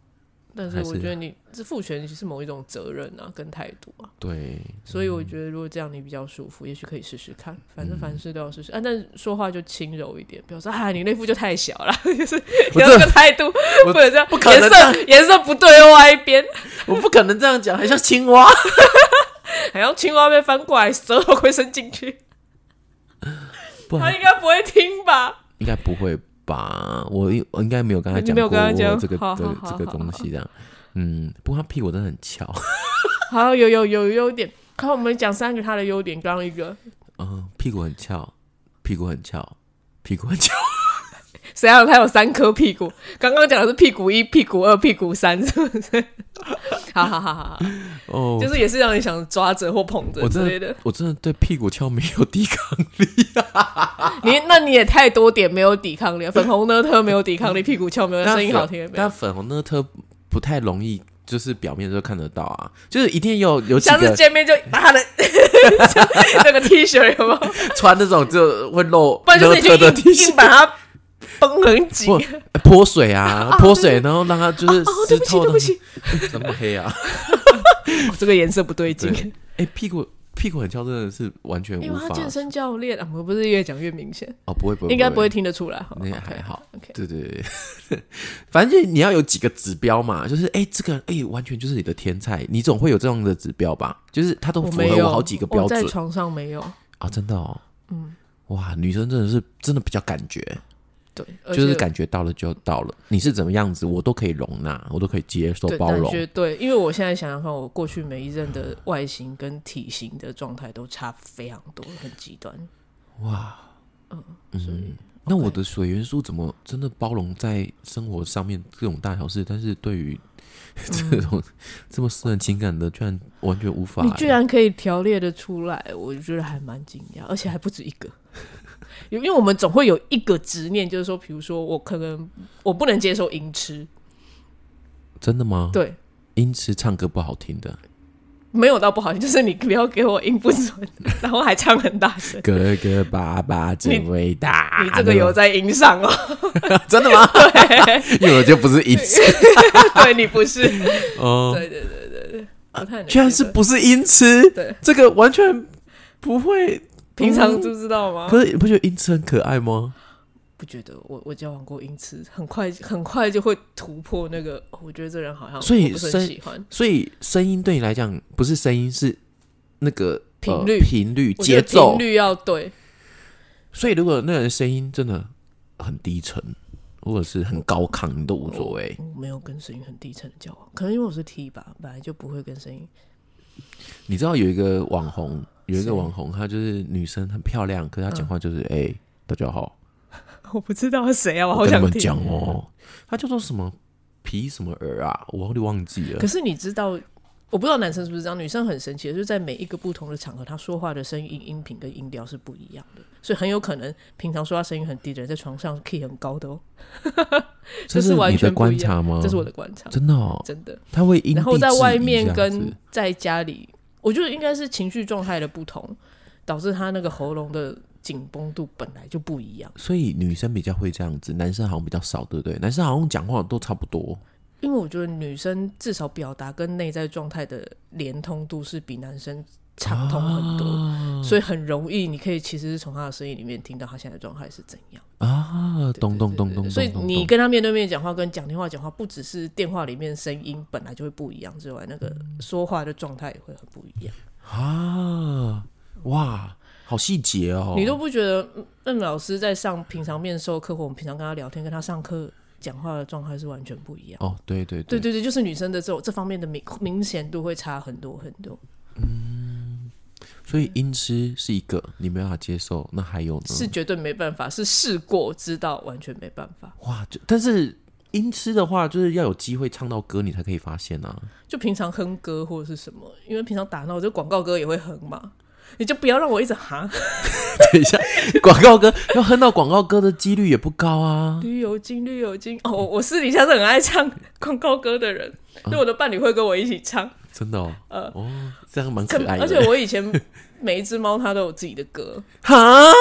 但是我觉得你这父权是某一种责任啊，跟态度啊。对，所以我觉得如果这样你比较舒服，也许可以试试看。反正嗯凡事都要试试啊，但是说话就轻柔一点，不要说啊你那副就太小了，就是我你要这个态度，我不能这样，不可能颜色颜色不对歪一边，我不可能这样讲，还像青蛙。还像青蛙被翻过来，舌头会伸进去，他应该不会听吧？应该不会吧？我我应该没有跟他讲过这个好这个这个东西这样。嗯，不过他屁股真的很翘，好，有有有优点。看我们讲三个他的优点，刚刚一个嗯，屁股很翘，屁股很翘，屁股很翘。谁让他有三颗屁股？刚刚讲的是屁股一、屁股二、屁股三，是不是？好好好好好，哦，就是也是让你想抓着或捧着我真之类的。我真的对屁股翘没有抵抗力。你那你也太多点没有抵抗力了，粉红呢特没有抵抗力，屁股翘没有，声音好听。但粉红呢特不太容易，就是表面就看得到啊，就是一定有有几下次个见面就把他的那个 T 恤有没有？穿那种就会露不然就是你就特的硬硬，把它 绷很紧。不泼水啊，泼水，然后让它就是湿透的对不，起，怎么黑啊？哦 这个颜色不对劲。对哎，屁股屁股很翘，真的是完全无法因为他健身教练啊，我们不是越讲越明显，哦，不会不会，应该不会，听得出来哈。那还好。OK，对对对，反正你要有几个指标嘛，就是哎，这个人哎，完全就是你的天才，你总会有这样的指标吧？就是他都符合我好几个标准我在床上没有。啊，真的哦，嗯，哇，女生真的是真的比较感觉，对，就是感觉到了就到了，你是怎么样子，我都可以容纳，我都可以接受包容。绝对，因为我现在想想看，我过去每一任的外形跟体型的状态都差非常多，很极端。哇，嗯嗯，那我的水元素怎么真的包容在生活上面各种大小事，但是对于这种这么私人情感的，居然完全无法、你居然可以调列的出来，我觉得还蛮惊讶，而且还不止一个。因为我们总会有一个执念，就是说，比如说我可能我不能接受音痴，真的吗？对，音痴唱歌不好听的，没有到不好听，就是你不要给我音不准，然后还唱很大声，哥哥爸爸真伟大。你这个有在音上哦，真的吗？因为我就不是音痴对你不是，哦，对对对对对，不太能居然是不是音痴？对，这个完全不会。平常就知道吗？可是你不觉得音痴很可爱吗？不觉得我我交往过音痴，很快很快就会突破那个，哦我觉得这人好像所以声喜欢。所以声音对你来讲不是声音，是那个频率呃频率、节奏频。率要对，所以如果那个人声音真的很低沉，或者是很高亢，你都无所谓。我没有跟声音很低沉的交往，可能因为我是 T 吧，本来就不会跟声音。你知道有一个网红，有一谁个网红，她就是女生很漂亮，可是她讲话就是哎、大家好，我不知道是谁啊，我我好想听。讲哦，她叫做什么皮什么儿啊，我有点忘记了可。是你知道，我不知道男生是不是这样，女生很神奇的，就是在每一个不同的场合，她说话的声音、音频跟音调是不一样的，所以很有可能平常说话声音很低的人，在床上 key 很高的哦。这是完你的全观察吗？这是我的观察，真的哦，真的。他会因然后在外面跟在家里，我觉得应该是情绪状态的不同，导致他那个喉咙的紧绷度本来就不一样。所以女生比较会这样子，男生好像比较少，对不对？男生好像讲话都差不多。因为我觉得女生至少表达跟内在状态的连通度是比男生畅通很多，啊。所以很容易，你可以其实是从他的声音里面听到他现在的状态是怎样。啊，咚咚咚咚咚，所以你跟他面对面讲话，跟讲电话讲话，不只是电话里面声音本来就会不一样之外，那个说话的状态也会很不一样。啊，哇，好细节哦，你都不觉得嗯任老师在上平常面授课，或我们平常跟他聊天，跟他上课讲话的状态是完全不一样。哦，对对对。对对，就是女生的这种这方面的明明显度会差很多很多，所以音痴是一个你没办法接受，那还有呢？是绝对没办法，是试过知道完全没办法。哇，就但是音痴的话，就是要有机会唱到歌，你才可以发现啊。就平常哼歌或者是什么，因为平常打闹，就广告歌也会哼嘛，你就不要让我一直哈。等一下，广告歌要哼到广告歌的几率也不高啊。绿油精，绿油精。哦，我我私底下是很爱唱广告歌的人，就我的伴侣会跟我一起唱。真的哦，呃哦，这样蛮可爱的。而且我以前每一只猫它都有自己的歌，哈，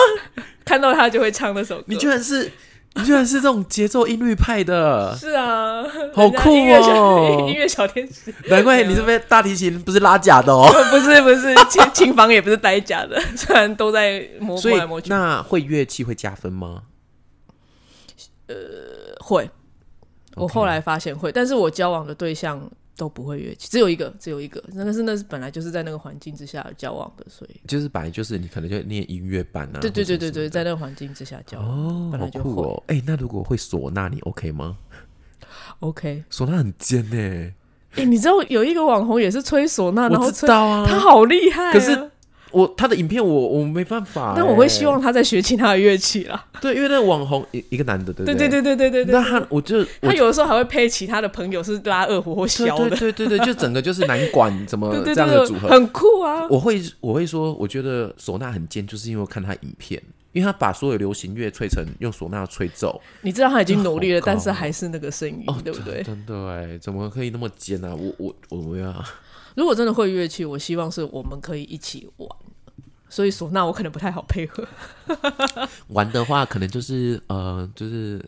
看到它就会唱那首歌。你居然是你居然是这种节奏音律派的，是啊，好酷哦 音乐小天使。难怪你这边大提琴不是拉假的哦。不 是不是，琴琴房也不是呆假的，虽然都在摸所以摸来摸去。那会乐器会加分吗？呃会，我后来发现会，但是我交往的对象都不会乐器，只有一个，只有一个。那个是那是本来就是在那个环境之下交往的，所以就是本来就是你可能就念音乐班啊。对对对对对，在那个环境之下交往，哦，好本来就哦！哎、那如果会唢呐，你 OK 吗？OK，唢呐很尖呢，哎、你知道有一个网红也是吹唢呐，然后知吹，道啊。他好厉害、啊。可是我他的影片我我没办法、但我会哎希望他在学其他的乐器啦。对，因为那个网红一一个男的，对不对对对对对对对那。他我就我他有的时候还会配其他的朋友是拉二胡或对箫的，对对对对，就整个就是难管怎么对对这样的对组合。很酷啊。我会我会说，我觉得唢呐很尖，就是因为我看他影片，因为他把所有流行乐吹成用唢呐吹奏，你知道他已经努力了，但是还是那个声音，哦，对不对？真的哎，怎么可以那么尖呢、啊？我我我没有啊。如果真的会乐器，我希望是我们可以一起玩。所以唢呐我可能不太好配合，玩的话，可能就是呃，就是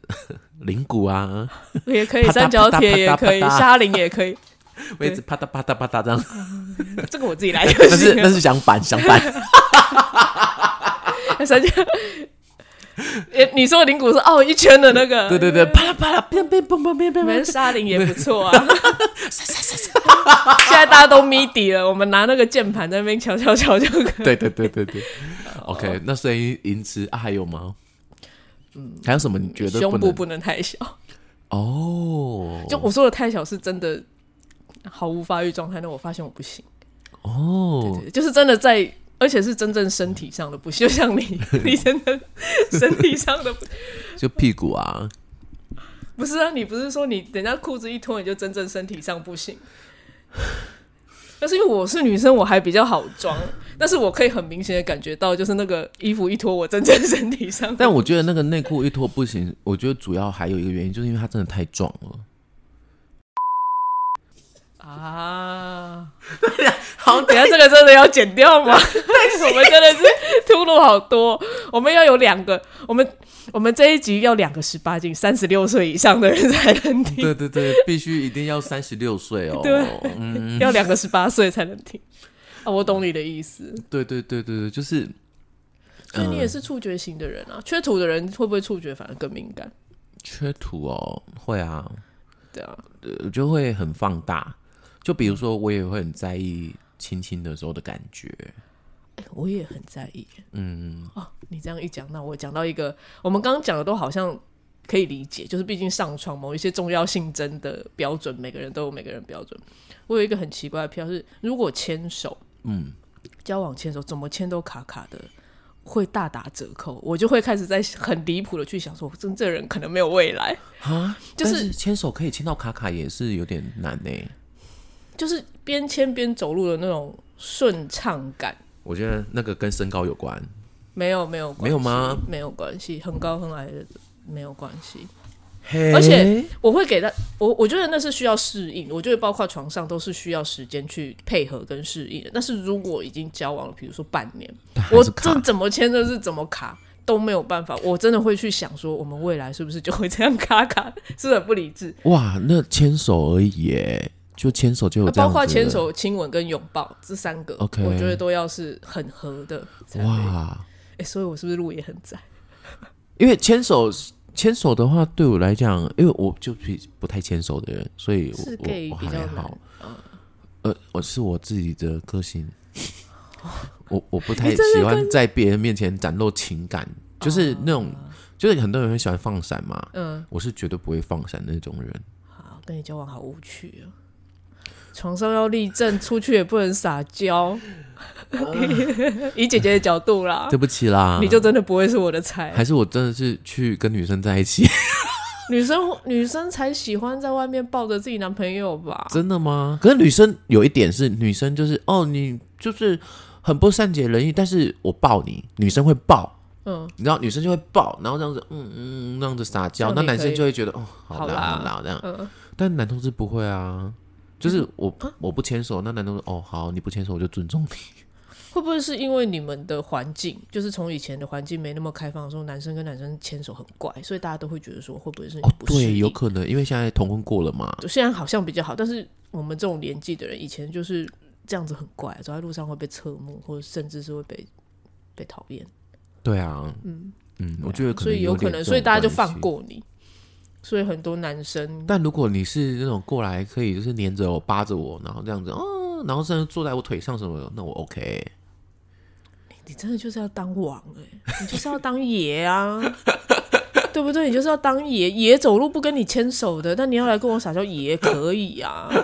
铃鼓啊，也可以三角铁也可以，沙林也可以，我一直啪嗒啪嗒啪嗒这样。这个我自己来 就那是那。是想板想板，三角，诶你说的铃鼓是哦一圈的那个，对对对，啪啦啪啦，变变蹦蹦变变变你们。沙林也不错啊。现在大家都 MIDI 了，我们拿那个键盘在那边敲敲敲就可以。对对对对对。OK，那声音音痴啊还有吗？嗯，还有什么你觉得？胸部不能太小，哦，就我说的太小是真的毫无发育状态，那我发现我不行。哦，对就是真的在，而且是真正身体上的不行，就像你，你真的身体上的不就屁股啊，不是啊？你不是说你人家裤子一脱你就真正身体上不行？但是因为我是女生，我还比较好装，但是我可以很明显的感觉到，就是那个衣服一脱，我真正身体上。但我觉得那个内裤一脱不行，我觉得主要还有一个原因，就是因为它真的太壮了。啊，好，等下这个真的要剪掉吗？我们真的是秃噜好多，我们要有两个，我们我们这一集要两个十八禁，三十六岁以上的人才能听，对对对，必须一定要三十六岁哦。对嗯，要两个十八岁才能听。啊，我懂你的意思，对对对对对，就是所以你也是触觉型的人啊。缺土的人会不会触觉反而更敏感？缺土哦，会啊，对啊，呃，就会很放大。就比如说，我也会很在意亲亲的时候的感觉。哎我也很在意。嗯，哦，你这样一讲，那我讲到一个，我们刚刚讲的都好像可以理解，就是毕竟上床某一些重要性真的标准，每个人都有每个人标准。我有一个很奇怪的票是，如果牵手，嗯，交往牵手怎么牵都卡卡的，会大打折扣，我就会开始在很离谱的去想说，真这人可能没有未来，啊，就是牵手可以牵到卡卡也是有点难呢。就是边牵边走路的那种顺畅感。我觉得那个跟身高有关。没有没有关没有吗？没有关系，很高很矮的没有关系。嘿而且我会给他，我我觉得那是需要适应，我觉得包括床上都是需要时间去配合跟适应的。但是如果已经交往了，比如说半年，我这怎么牵着是怎么卡都没有办法，我真的会去想说，我们未来是不是就会这样卡卡，是不是很不理智？哇，那牵手而已耶，就牵手就有这样子，包括牵手、亲吻跟拥抱这三个 OK 我觉得都要是很合的。哇，哎、所以我是不是路也很窄？因为牵手牵手的话，对我来讲，因为我就不不太牵手的人，所以我我我比较好。呃，我是我自己的个性，我我不太喜欢在别人面前展露情感，就是那种，就是很多人很喜欢放闪嘛，嗯，我是绝对不会放闪那种人。好，跟你交往好无趣哦。床上要立正，出去也不能撒娇。以姐姐的角度啦，对不起啦，你就真的不会是我的菜。还是我真的是去跟女生在一起，女生女生才喜欢在外面抱着自己男朋友吧？真的吗？可是女生有一点是，女生就是哦，你就是很不善解人意，但是我抱你，女生会抱。嗯，你知道女生就会抱，然后这样子，嗯嗯，那样子撒娇，那男生就会觉得哦，好啦好啦好啦这样。嗯但男同志不会啊，就是我我不牵手，那男的说哦好，你不牵手我就尊重你。会不会是因为你们的环境，就是从以前的环境没那么开放的时候，男生跟男生牵手很怪，所以大家都会觉得说，会不会是？对，有可能，因为现在同婚过了嘛。现在好像比较好，但是我们这种年纪的人，以前就是这样子很怪，走在路上会被侧目，或者甚至是会被被讨厌。对啊，嗯嗯，我觉得可能所以有可能，所以大家就放。过你。所以很多男生，但如果你是那种过来可以就是黏着我、扒着我，然后这样子，哦，然后甚至坐在我腿上什么的，那我 OK。你真的就是要当王哎、你就是要当爷啊，对不对？你就是要当爷，爷走路不跟你牵手的，但你要来跟我撒娇，爷可以啊。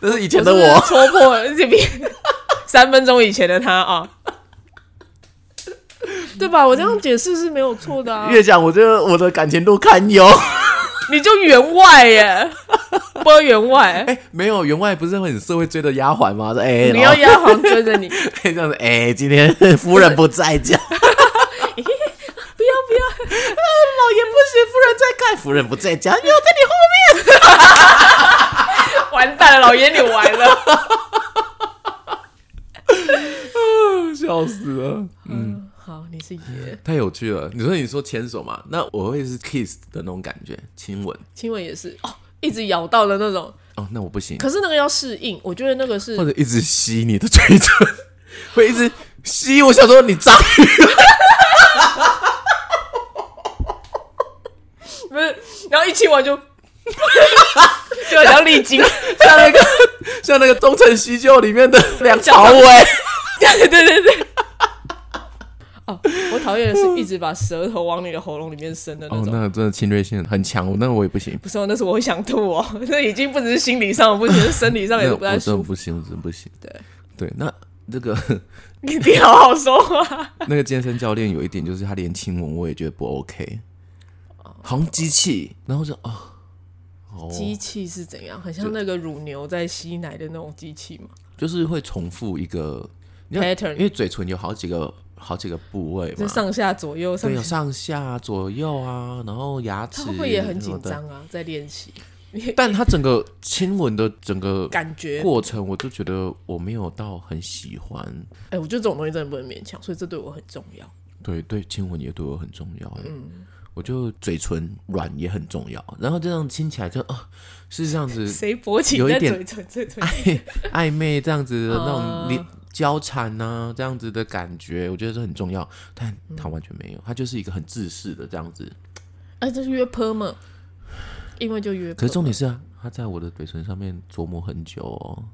那是以前我的我，戳破了这边三分钟以前的他啊，对吧？我这样解释是没有错的啊。越讲我觉得我的感情都堪忧。你就员外耶，播员外，哎、没有，员外不是会很社会追的丫鬟吗？说哎，你要丫鬟追着你，这样子，哎、今天夫人不在家，不要不要，老爷不行，夫人在看，夫人不在家，有在你后面完蛋了，老爷你完了。面，笑死了。嗯，好，你是爷，太有趣了！你说你说牵手嘛，那我会是 kiss 的那种感觉，亲吻亲吻也是哦，一直咬到的那种。哦，那我不行，可是那个要适应，我觉得那个是或者一直吸你的嘴唇，会一直吸。我想说你章鱼，不是，然后一亲完就 就好像历经，像那个像那个东成西就里面的梁朝伟，对对对对。哦，我讨厌的是一直把舌头往你的喉咙里面伸的那种哦，种。那个真的侵略性很强，那我也不行，不是哦，那是我会想吐哦，那已经不只是心理上的不行，是生理上也是那我真的不太舒服。不行，我真的不行。对对，那这个 你你好好说话。那个健身教练有一点就是他连亲吻我也觉得不 OK，好像机器，然后就哦哦，机器是怎样？很像那个乳牛在吸奶的那种机器嘛就是会重复一个因？pattern 因为嘴唇有好几个好几个部位嘛，就上下左右上对，上下左右啊，然后牙齿他会不会也很紧？张啊？在练习但他整个亲吻的整个感觉，过程，我就觉得我没有到很喜欢。哎、我觉得这种东西真的不能勉强，所以这对我很重要。对对，亲吻也对我很重要。嗯，我就嘴唇软也很重要，然后这样亲起来就啊、是这样子谁勃起有一点嘴唇嘴唇？暧 暧昧这样子的那种交缠呐、这样子的感觉，我觉得这很重要。但嗯他完全没有，他就是一个很自私的这样子。哎、这是约坡嘛？因为就约坡。可是重点是啊，他在我的嘴唇上面琢磨很久哦。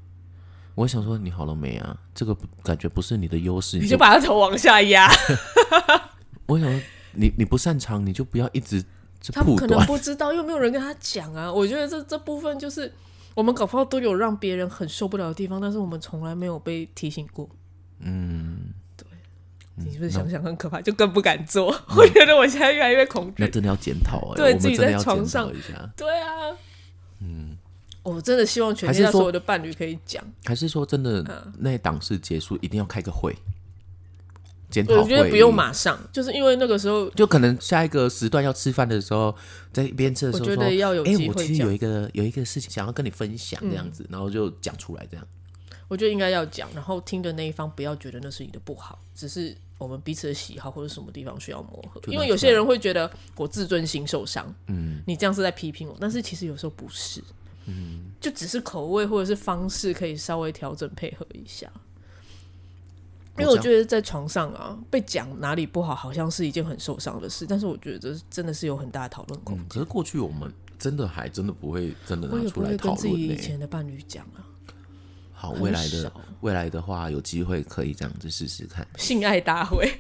我想说，你好了没啊？这个不感觉不是你的优势，你你就把他头往下压，我想说，你你不擅长，你就不要一直他不可能。不知道，又没有人跟他讲啊。我觉得这这部分就是我们搞不好都有让别人很受不了的地方，但是我们从来没有被提醒过。嗯，对你是不是想想很可怕，就更不敢做？我觉得我现在越来越恐惧。那真的要检讨哎，我们对自己在床上。对啊，嗯，我真的希望全还是说天下所有的伴侣可以讲。还是说真的，嗯那档事结束一定要开个会，检讨会？我觉得不用马上，就是因为那个时候就可能下一个时段要吃饭的时候，在一边吃的时候说，我觉得要有哎、机会讲我其实有一个有一个事情想要跟你分享，这样嗯子，然后就讲出来这样。我觉得应该要讲，然后听的那一方不要觉得那是你的不好，只是我们彼此的喜好或者什么地方需要磨合。因为有些人会觉得我自尊心受伤，嗯，你这样是在批评我，但是其实有时候不是，嗯，就只是口味或者是方式可以稍微调整配合一下。因为我觉得在床上啊，被讲哪里不好，好像是一件很受伤的事。但是我觉得这真的是有很大的讨论空间。可是过去我们真的还真的不会真的拿出来跟自己讨论。以前的伴侣讲啊，好，未来的未来的话，有机会可以这样子试试看。性爱大会，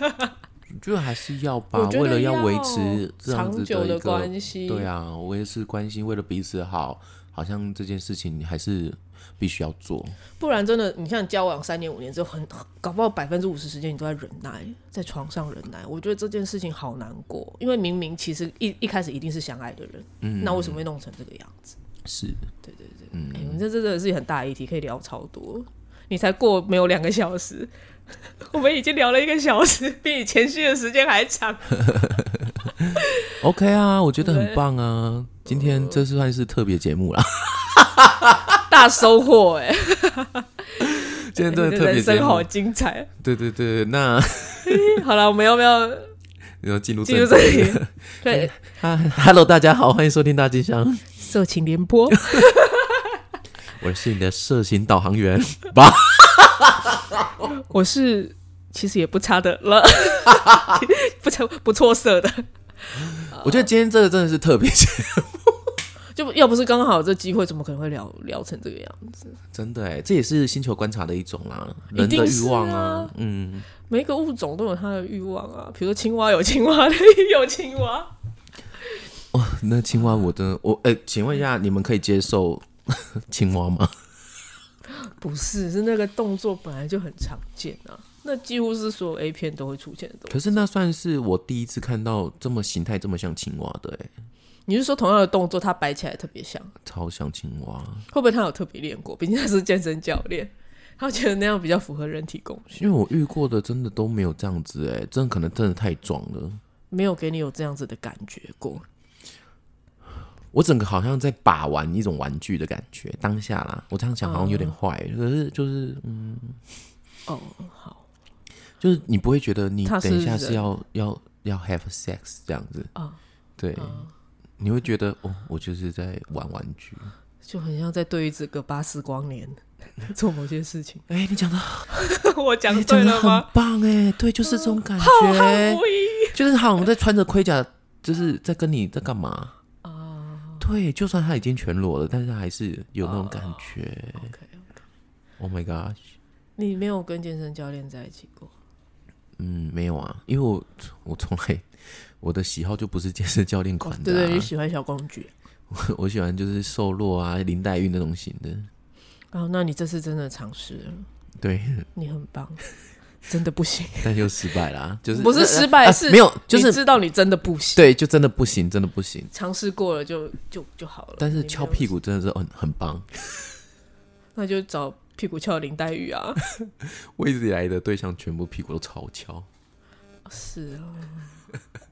我觉得还是要 吧为了要维持这样子的一个关系对啊，维持关系，为了彼此好，好像这件事情你还是必须要做。不然真的，你像交往三年五年之后，很搞不好百分之五十时间你都在忍耐，在床上忍耐。我觉得这件事情好难过，因为明明其实一一开始一定是相爱的人，嗯，那为什么会弄成这个样子？是，对对对，嗯，哎、我们这真的是很大的议题，可以聊超多。你才过没有两个小时，我们已经聊了一个小时，比你前续的时间还长。OK 啊，我觉得很棒啊。今天这算是特别节目啦，大收获哎、今天真的你特别人生好。精彩。对对对，那 好了，我们要不要要进入进入正这里？对，哈 Hello，大家好，欢迎收听大吉祥，色情联播。我是你的色情导航员吧。我是其实也不差的了，不错不错色的，我觉得今天这个真的是特别节目，就要不是刚好有这机会，怎么可能会聊聊成这个样子？真的哎，这也是星球观察的一种啦，人的欲望啊嗯，每一个物种都有它的欲望啊，比如说青蛙有青蛙的 有青蛙，那青蛙我真的我哎、请问一下，你们可以接受 青蛙吗？不是是那个动作本来就很常见啊，那几乎是所有 A 片都会出现的东西。可是那算是我第一次看到这么形态这么像青蛙的哎，你是说同样的动作，他摆起来特别像，超像青蛙。会不会他有特别练过？毕竟他是健身教练，他觉得那样比较符合人体工学，因为我遇过的真的都没有这样子哎，真的可能真的太壮了。没有给你有这样子的感觉过。我整个好像在把玩一种玩具的感觉，当下啦，我这样讲好像有点坏，可是就是嗯，哦，好。就是你不会觉得你等一下是人。要要要 have sex 这样子。啊，对，你会觉得哦，我就是在玩玩具。就很像在对这个巴斯光年 做某些事情。哎、你讲的 我讲对了吗？棒哎，对，就是这种感觉，就是好像在穿着盔甲，就是在跟你在干嘛？啊。对，就算他已经全裸了，但是还是有那种感觉。OK，Oh my god，你没有跟健身教练在一起过？嗯，没有啊，因为我我从来我的喜好就不是健身教练款的、对对，啊你喜欢小公举。我 我喜欢就是瘦弱啊、林黛玉那种型的。哦，那你这次真的尝试了，对，你很棒，真的不行，但又失败啦，就是不是失败，啊是没有，就是知道你真的不行，对，就真的不行，真的不行。尝试过了就就就好了。但是你没有翘屁，股真的是很很棒。那就找屁股翘林黛玉啊。我一直以来的对象全部屁股都超翘，是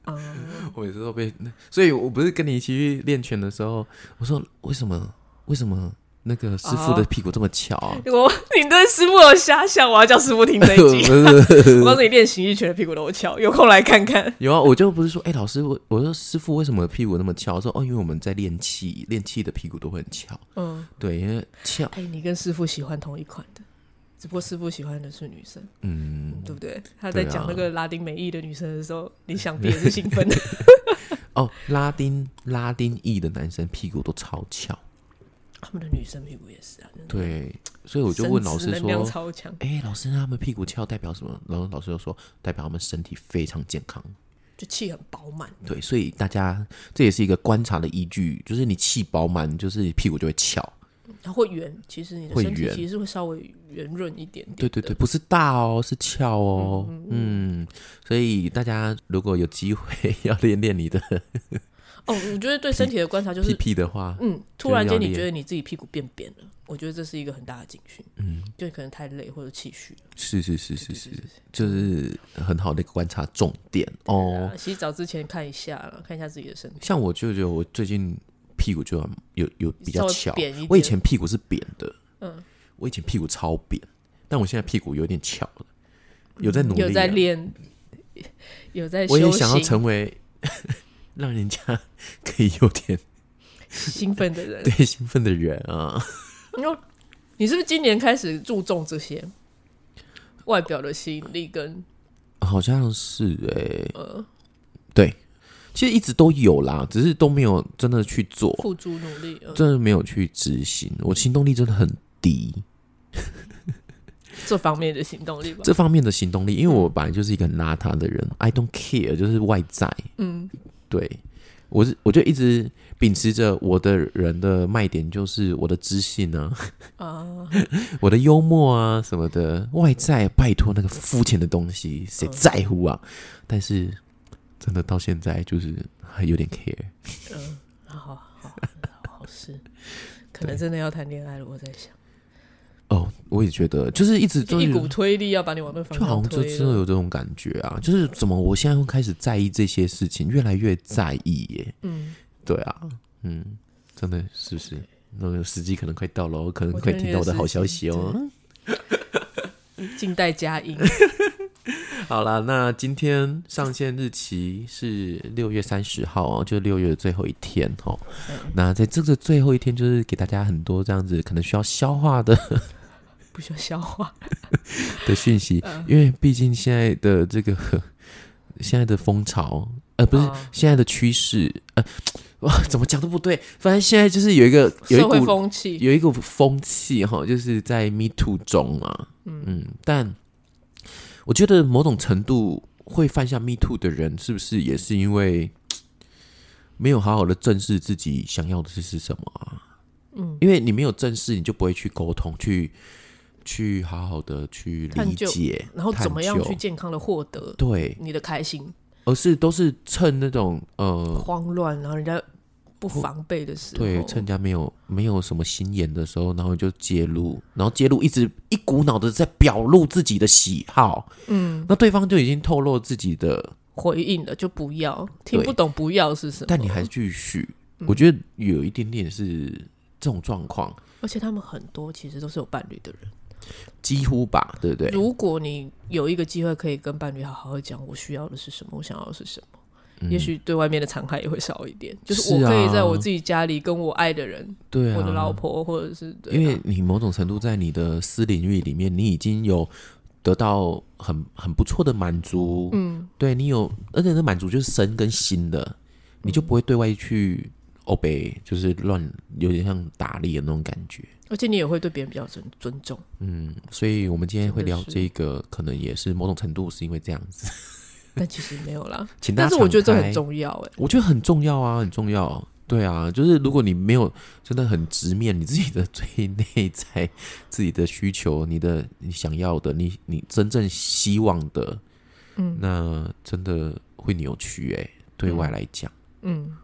哦，我每次都被，所以我不是跟你一起去练拳的时候，我说为什么为什么那个师傅的屁股这么翘啊？我你对师傅有遐想，我要叫师傅听这一集。我告诉你，练形意拳的屁股都翘，有空来看看。有啊，我就不是说，哎、老师，我我说师傅为什么屁股那么翘？我说哦，因为我们在练气，练气的屁股都会很翘。嗯，对，因为翘，哎、你跟师傅喜欢同一款的，只不过师傅喜欢的是女生，嗯，对不对？他在讲那个拉丁美裔的女生的时候，你想必也是兴奋的。哦，拉丁拉丁裔的男生屁股都超翘。他们的女生屁股也是啊，对，所以我就问老师说，超强，哎、老师，那他们屁股翘代表什么？然后老师就说，代表他们身体非常健康。就气很饱满。对，所以大家这也是一个观察的依据，就是你气饱满，就是你屁股就会翘。然后会圆，其实你的身体其实是会稍微圆润一点点。对对对，，不是大哦，是翘哦。嗯所以大家如果有机会 要练练你的哦，我觉得对身体的观察就是屁，屁的话，嗯，突然间你觉得你自己屁股变扁了，我觉得这是一个很大的警讯。嗯，就可能太累或者气虚。是是是是是，就是很好的一个观察重点哦。啊，洗澡之前看一下了，看一下自己的身体。像我就觉得我最近屁股就有有比较翘。一点，我以前屁股是扁的，嗯，我以前屁股超扁，但我现在屁股有点翘了，有在努力、啊，有在练，有在我也想要。成为 让人家可以有点兴奋的人。对兴奋的人啊。哟，你是不是今年开始注重这些外表的吸引力跟？好像是哎、呃对，其实一直都有啦，只是都没有真的去做，付诸努力？呃、真的没有去执行。我行动力真的很低，这方面的行动力吧。这方面的行动力，因为我本来就是一个很邋遢的人，I don't care，就是外在。嗯，对我是，我就一直秉持着我的人的卖点，就是我的知性啊，啊，我的幽默啊什么的，外在拜托那个肤浅的东西，谁在乎啊？但是真的到现在就是还有点 care。嗯，好好好好事，可能真的要谈恋爱了。我在想，哦，我也觉得，就是一直就一股推力要把你往那方就好像就真的。有这种感觉啊，就是怎么我现在会开始在意这些事情，越来越在意耶。嗯，对啊，嗯，真的是不是？那个时机可能快到了，我可能我会听到我的好消息哦。静待佳音。好了，那今天上线日期是六月三十号哦，就六月的最后一天哦。那在这个最后一天，就是给大家很多这样子可能需要消化的 不需要消化。的讯息，嗯因为毕竟现在的这个现在的风潮，呃，不是、哦现在的趋势，呃，哇，怎么讲都不对。反正现在就是有一个有一股风气，有一股风气哈，就是在 Me Too 中啊，嗯但我觉得某种程度会犯下 Me Too 的人，是不是也是因为 没有好好的正视自己想要的是是什么啊？嗯，因为你没有正视，你就不会去沟通，去去好好的去理解，然后怎么样去健康的获得对，你的开心？而是都是趁那种呃，慌乱，然后人家不防备的时候，对，趁人家没有没有什么心眼的时候，然后就揭露，然后揭露一直一股脑的在表露自己的喜好，嗯，那对方就已经透露自己的，回应了就不要，听不懂不要是什么？但你还继续，嗯我觉得有一点点是这种状况，而且他们很多其实都是有伴侣的人。几乎吧，对不对？如果你有一个机会可以跟伴侣好好的讲，我需要的是什么，我想要的是什么，也许对外面的残害也会少一点。就是我可以在我自己家里跟我爱的人，对啊，我的老婆，或者是因为你某种程度在你的私领域里面，你已经有得到很很不错的满足，嗯，对你有，而且那满足就是身跟心的，你就不会对外去欧北，就是乱，有点像打猎的那种感觉。而且你也会对别人比较尊尊重。嗯，所以我们今天会聊这个，可能也是某种程度是因为这样子，但其实没有啦，请大家。但是我觉得这很，重要哎、我觉得很重要啊，很重要。对啊，就是如果你没有真的很直面你自己的最内在、自己的需求、你的你想要的、你你真正希望的，嗯，那真的会扭曲哎、对外来讲。嗯嗯，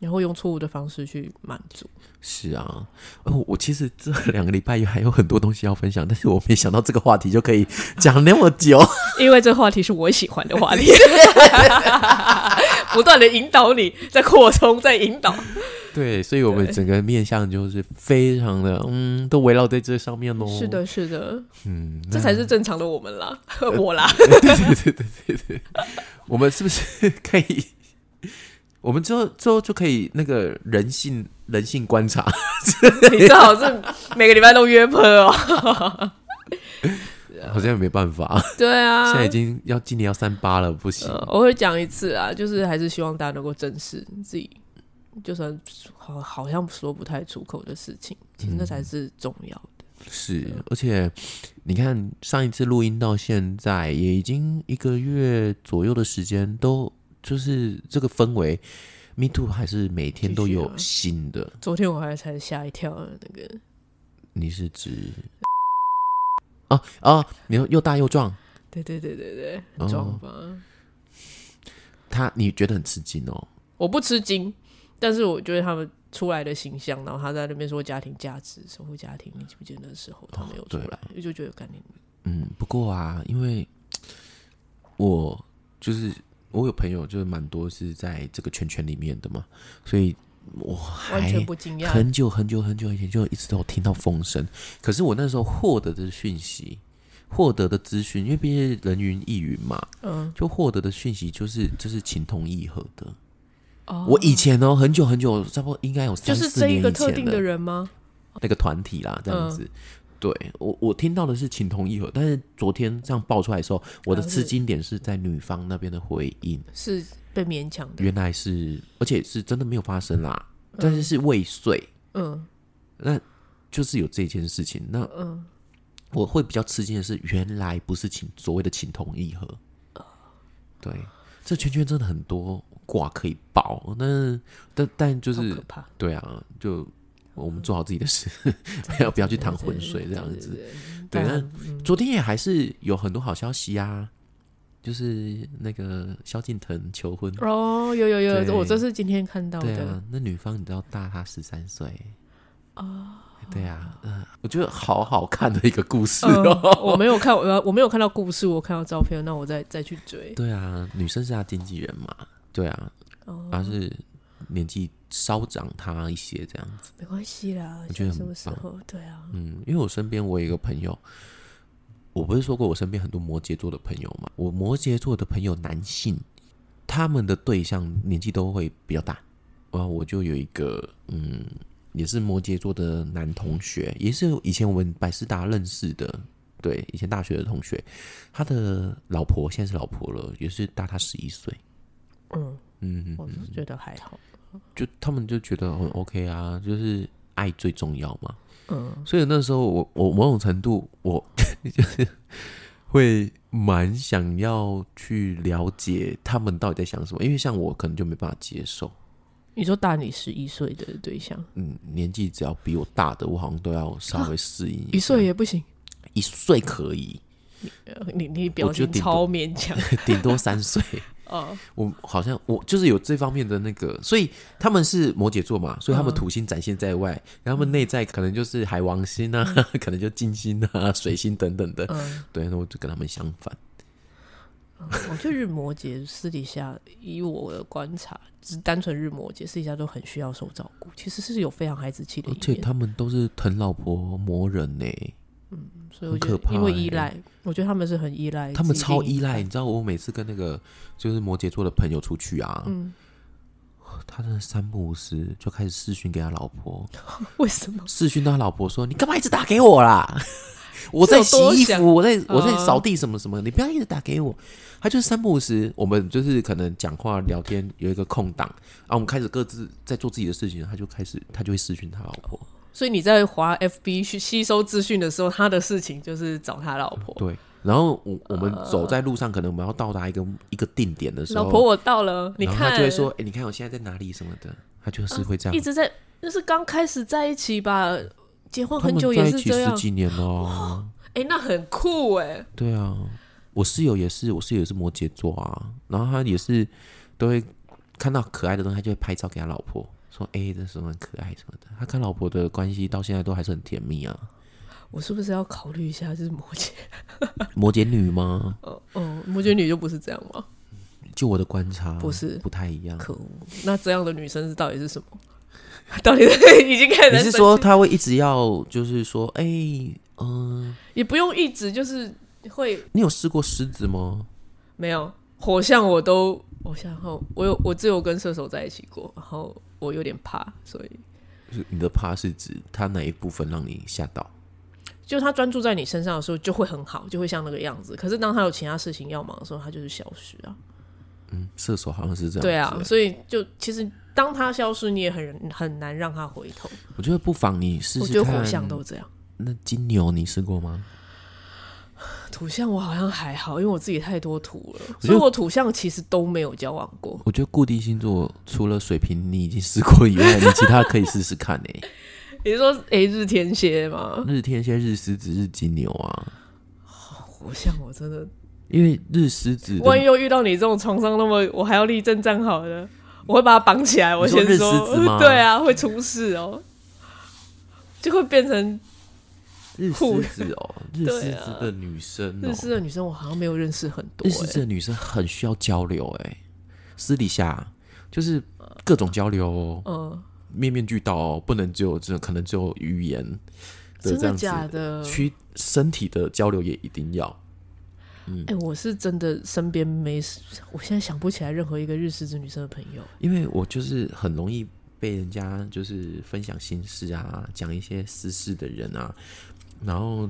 然后用错误的方式去满足。是啊，哦，我其实这两个礼拜还有很多东西要分享，但是我没想到这个话题就可以讲那么久。因为这个话题是我喜欢的话题，不断的引导你，在扩充，在引导。对，所以我们整个面向就是非常的，嗯，都围绕在这上面哦。是，的，是的，嗯，这才是正常的我们啦，我啦。对对对对对我们是不是可以？我们之后之后就可以那个人性人性观察，你最好是每个礼拜都约炮哦。好像也没办法，对啊，现在已经要今年要三八了，不行。呃偶尔讲一次啊，就是还是希望大家能够正视自己，就算好好像说不太出口的事情，其实那才是重要的。是，而且你看上一次录音到现在也已经一个月左右的时间，都就是这个氛围，Me Too 还是每天都有新的。昨天我还才吓一跳，那个你是指？啊啊，你又又大又壮，对对对对对，哦很壮吧？他你觉得很吃惊哦？我不吃惊，但是我觉得他们出来的形象，然后他在那边说家庭价值、守护家庭，你记不记得那时候他没有出来，我就觉得概念嗯，不过啊，因为我就是我有朋友，就是蛮多是在这个圈圈里面的嘛，所以我完还全不惊讶。很久很久很久以前就一直都有听到风声，可是我那时候获得的讯息。获得的资讯，因为毕竟人云亦云嘛，嗯，就获得的讯息就是就是情同意合的，我以前哦，很久很久，差不多应该有三四年以前个特定的人吗？那个团体啦，这样子。对我我听到的是情同意合，但是昨天这样爆出来的时候，我的吃惊点是在女方那边的回应，是被勉强的。原来是而且是真的没有发生啦，但是是未遂，嗯那就是有这件事情。那嗯，我会比较吃惊的是，原来不是情所谓的情同意合。对，这圈圈真的很多卦可以爆，那但但就是。对啊，就我们做好自己的事，不要 不要去淌浑水这样子。对，那嗯昨天也还是有很多好消息啊，就是那个萧敬腾求婚。哦，有有有，我这是今天看到的。对啊，那女方你知道大他十三岁啊？对啊，嗯、我觉得好好看的一个故事嗯哦。我没有看，我 我没有看到故事，我看到照片，那我再再去追。对啊，女生是他经纪人嘛？对啊，哦，她是年纪稍长他一些这样子。没关系啦，我觉得很什么时候？对啊，嗯，因为我身边我有一个朋友，我不是说过我身边很多摩羯座的朋友嘛？我摩羯座的朋友男性，他们的对象年纪都会比较大。然后我就有一个嗯，也是摩羯座的男同学，也是以前我们百事达认识的，对，以前大学的同学，他的老婆现在是老婆了，也是大他十一岁。嗯，嗯，我是觉得还好。就他们就觉得很 OK 啊，就是爱最重要嘛。嗯，所以那时候我我某种程度我 就是会蛮想要去了解他们到底在想什么，因为像我可能就没办法接受，你说大你十一岁的对象，嗯，年纪只要比我大的，我好像都要稍微适应一下岁也不行。一岁可以，你你你表我超勉强。顶多三岁。哦，我好像我就是有这方面的那个，所以他们是摩羯座嘛，所以他们嗯土星展现在外，然后他们内在可能就是海王星啊，可能就金星啊、水星等等的。嗯，对，那我就跟他们相反。我觉得日摩羯私底下，以我的观察，只是单纯日摩羯私底下都很需要受照顾，其实是有非常孩子气的而且。他们都是疼老婆磨人呢，所以我觉很可怕得因为依欸赖，我觉得他们是很依赖，他们超依赖。你知道，我每次跟那个就是摩羯座的朋友出去啊，嗯，他真的三不五时就开始视讯给他老婆，为什么？视讯他老婆说：“你干嘛一直打给我啦？我在洗衣服，我在我在哦扫地，什么什么，你不要一直打给我。”他就是三不五时，我们就是可能讲话聊天有一个空档啊，我们开始各自在做自己的事情，他就开始他就会私讯他老婆。所以你在滑 FB 去吸收资讯的时候，他的事情就是找他老婆。对，然后我我们走在路上，可能我们要到达一个一个定点的时候，老婆，我到了，你看，他就会说：“哎、你看我现在在哪里什么的。”他就是会这样。一直在，那是刚开始在一起吧？结婚很久在一起也是这样十，几年了哦。哎、那很酷哎。对啊，我室友也是，我室友也是摩羯座啊，然后他也是都会看到可爱的东西，他就会拍照给他老婆，说：“ A 的时候很可爱什么的。”他跟老婆的关系到现在都还是很甜蜜啊。我是不是要考虑一下，就是摩羯？摩羯女吗？哦哦，摩羯女就不是这样吗？就我的观察，不是不太一样。可恶，那这样的女生是到底是什么？到底是 已经开始你是说气他会一直要，就是说，哎、嗯、也不用一直就是会你有试过狮子吗？没有火象我都我想后我有我只有跟射手在一起过，然后我有点怕，所以你的怕是指他哪一部分让你吓到？就他专注在你身上的时候就会很好，就会像那个样子。可是当他有其他事情要忙的时候，他就是消失啊。嗯，射手好像是这样。对啊，，所以就其实当他消失，你也很很难让他回头。我觉得不妨你试试看。我觉得火象都这样。那金牛你试过吗？土象我好像还好，因为我自己太多土了，所以我土象其实都没有交往过。我觉得固定星座除了水瓶你已经试过以外，你其他可以试试看诶、你说诶日天蝎吗？日天蝎、日狮子、日金牛啊，火象我真的，因为日狮子万一又遇到你这种床上那么我还要立正站好的，我会把它绑起来。我先说 对啊，会出事哦，就会变成日狮子哦，日狮子的女生哦日，式的女生，我好像没有认识很多、日狮子的女生很需要交流哎、私底下就是各种交流哦，嗯，面面俱到哦，不能只有这可能只有语言的真的这样子，假的？去身体的交流也一定要。嗯哎、我是真的身边没，我现在想不起来任何一个日狮子女生的朋友。因为我就是很容易被人家就是分享心事啊，讲一些私事的人啊，然后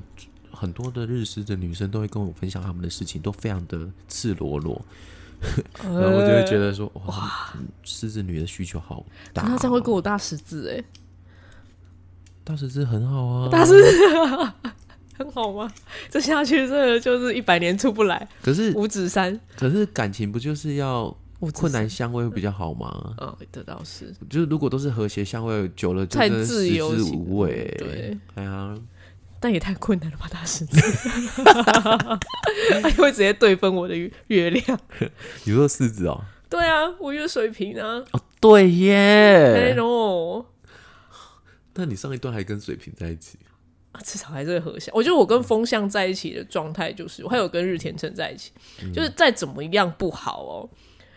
很多的日式的女生都会跟我分享他们的事情，都非常的赤裸裸，然后我就会觉得说，哇，嗯狮子女的需求好大、那这样会跟我大十字哎、大十字很好啊，大 十很好吗？这下去真的就是一百年出不来。可是五指山，可是感情不就是要困难相位会比较好吗？嗯，哦，这倒是。就是如果都是和谐相位，久了就太自由无味。对，哎呀，但也太困难了吧，大十字，他会直接对分我的月月亮。你说狮子哦？对啊，我月水瓶啊，哦，对哎耶。呦，那你上一段还跟水瓶在一起？啊至少还是会合相。我觉得我跟风象在一起的状态就是，我还有跟日田城在一起，就是再怎么样不好哦，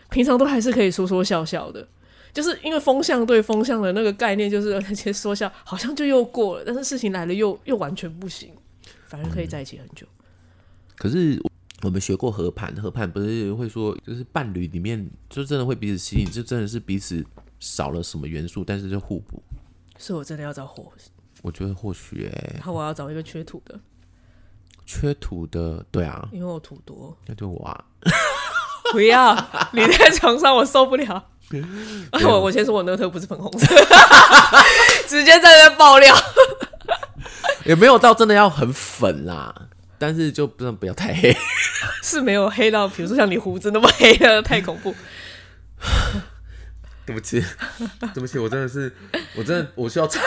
平常都还是可以说说笑笑的。就是因为风向对风向的那个概念，就是那些说笑好像就又过了，但是事情来了又又完全不行，反而可以在一起很久。可是我们学过合盘，合盘不是会说，就是伴侣里面就真的会彼此吸引，就真的是彼此少了什么元素，但是就互补。所以我真的要找火，我觉得或许哎、然后我要找一个缺土的，缺土的，对啊，因为我土多。那就我啊。不要，你在床上我受不了。我我先说我那特不是粉红色，直接在那边爆料。也没有到真的要很粉啦，但是就不能不要太黑。是没有黑到，比如说像你胡子那么黑的，太恐怖。对不起，对不起，我真的是，我真的我需要忏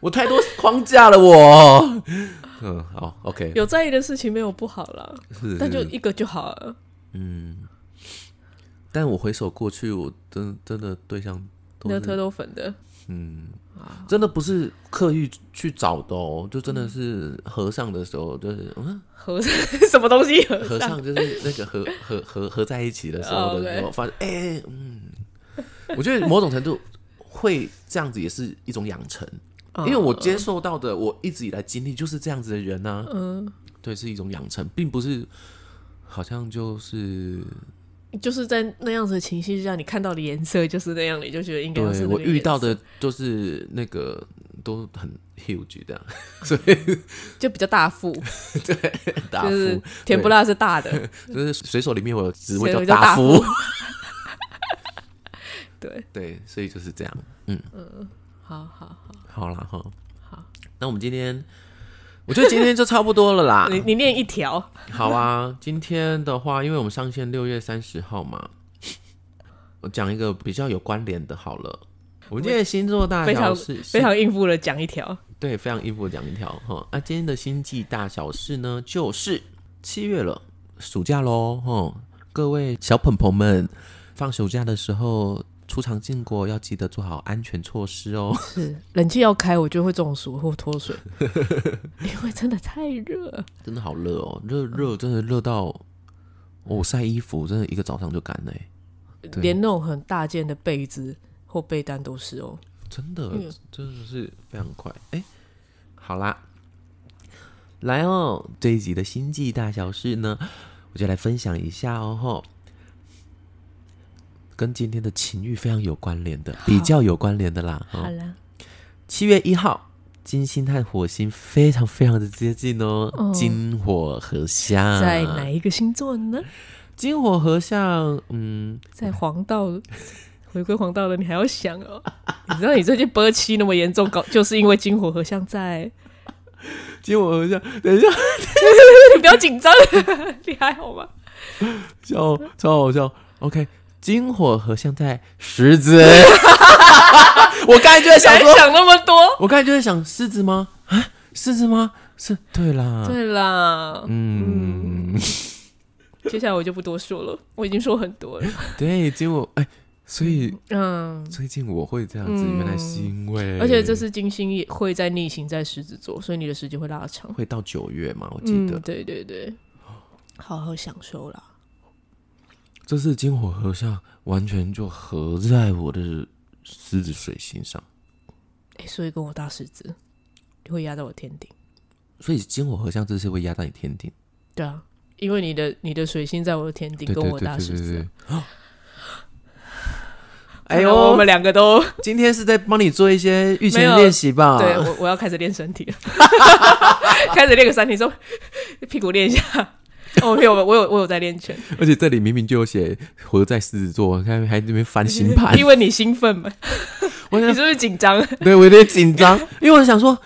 我太多框架了，我。嗯，好，OK，有在意的事情没有不好啦，是，但就一个就好了。但我回首过去，我真真的对象都特都粉的，嗯真的不是刻意去找的哦，就真的是和尚的时候，就是嗯，和尚 什么东西？和和尚？尚就是那个合合合合在一起的时候的时候，哦发现哎、嗯，我觉得某种程度会这样子也是一种养成，因为我接受到的，我一直以来经历就是这样子的人呢、嗯，对，是一种养成，并不是好像就是就是在那样子的情绪下，你看到的颜色就是那样，你就觉得应该是对我遇到的都是那个都很 huge 这样，所以就比较大腹，大富、就是甜不辣是大的，就是水手里面我有职位叫大夫，对，对，所以就是这样。嗯。嗯好好好，好啦哈，好，那我们今天，我觉得今天就差不多了啦。你你念一条，好啊，今天的话，因为我们上线六月三十号嘛，我讲一个比较有关联的，好了。我们今天的星座大非常小事，非常应付的讲一条，对，非常应付的讲一条哈。那、今天的星际大小事呢，就是七月了，暑假喽哈。各位小朋朋们，放暑假的时候出场进国要记得做好安全措施哦。是冷气要开，我就会中暑或脱水，因为真的太热。真的好热哦，热热真的热到我晒衣服，真的一个早上就干了连那种很大件的被子或被单都是哦。真的嗯真的是非常快。哎、好啦，来哦，这一集的星际大小事呢，我就来分享一下哦吼，跟今天的情欲非常有关联的，比较有关联的啦。哦好啦，七月一号，金星和火星非常非常的接近哦，哦金火合相，在哪一个星座呢？金火合相，嗯，在黄道，回归黄道的你还要想哦。你知道你最近波期那么严重，搞就是因为金火合相在。金火合相，等一下，你不要紧张，你还好吗？笑，超好笑。OK，金火合相在狮子，我刚才就在想说，想那么多？我刚才就在想狮子吗？啊，狮子吗？是，对啦，对啦，嗯，接下来我就不多说了，我已经说很多了。对，金火，哎，所以嗯，最近我会这样子，嗯原来是因为，而且这次金星也会在逆行在狮子座，所以你的时间会拉长。会到九月嘛？我记得嗯，对对对，好好享受啦。这次金火合相完全就合在我的狮子水星上，哎、所以跟我大狮子会压到我天顶。所以金火合相这次会压到你天顶。对啊，因为你的你的水星在我的天顶，跟我大狮子。哎哎呦，我们两个都今天是在帮你做一些预前练习吧？对我我要开始练身体了，开始练个三体之后，屁股练一下。我有我有我有在练拳，而且这里明明就有写活在狮子座，看还那边翻新盘，因为你兴奋嘛。我想你是不是紧张？对，我有点紧张，因为我想说，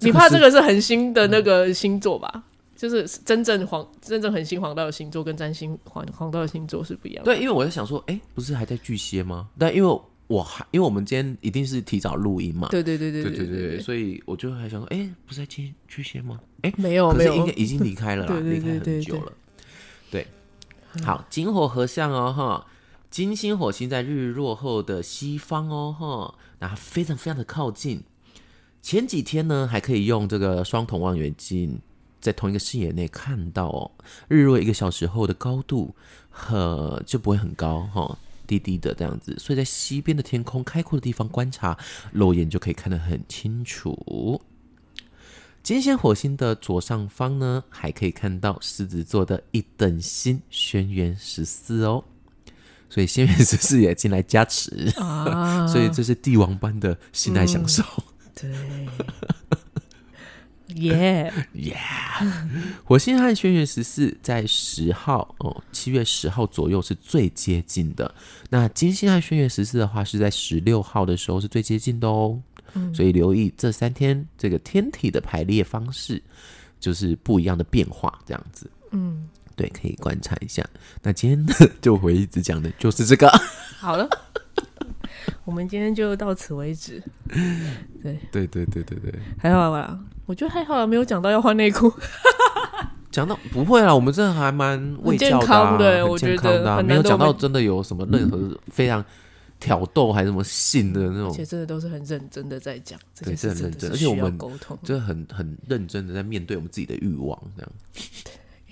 你怕这个是恒星的那个星座吧？就是真正黄、真正恒星黄道的星座跟占星黄黄道的星座是不一样的。对，因为我在想说，哎、不是还在巨蟹吗？但因为我还因为我们今天一定是提早录音嘛，对对对对对对对，所以我就还想说，哎、不是在巨巨蟹吗？哎，没有没有应该，已经离开了啦，离开很久了。对，好，金火合相哦，哈，金星火星在日落后的西方哦，哈，那它非常非常的靠近。前几天呢，还可以用这个双筒望远镜在同一个视野内看到哦，日落一个小时后的高度，呃，就不会很高哈。低低的这样子，所以在西边的天空开阔的地方观察，肉眼就可以看得很清楚。金星火星的左上方呢，还可以看到狮子座的一等星轩辕十四哦，所以轩辕十四也进来加持，啊，所以这是帝王般的性爱享受。对，耶，火星和轩辕十四在十号哦，七月十号左右是最接近的。那金星和轩辕十四的话，是在十六号的时候是最接近的哦。所以留意这三天这个天体的排列方式，就是不一样的变化，这样子。嗯，对，可以观察一下。那今天呢，就回一直讲的就是这个。好了，我们今天就到此为止。对，对对对对对，还好啦，我觉得还好啦，没有讲到要换内裤。讲到不会啦，我们这还蛮健康的我觉得没有讲到真的有什么任何非常挑逗还是什么性的那种。而且，真的都是很认真的在讲这对件事，是很认真真的是需要而且我们沟通，就很很认真的在面对我们自己的欲望，这样。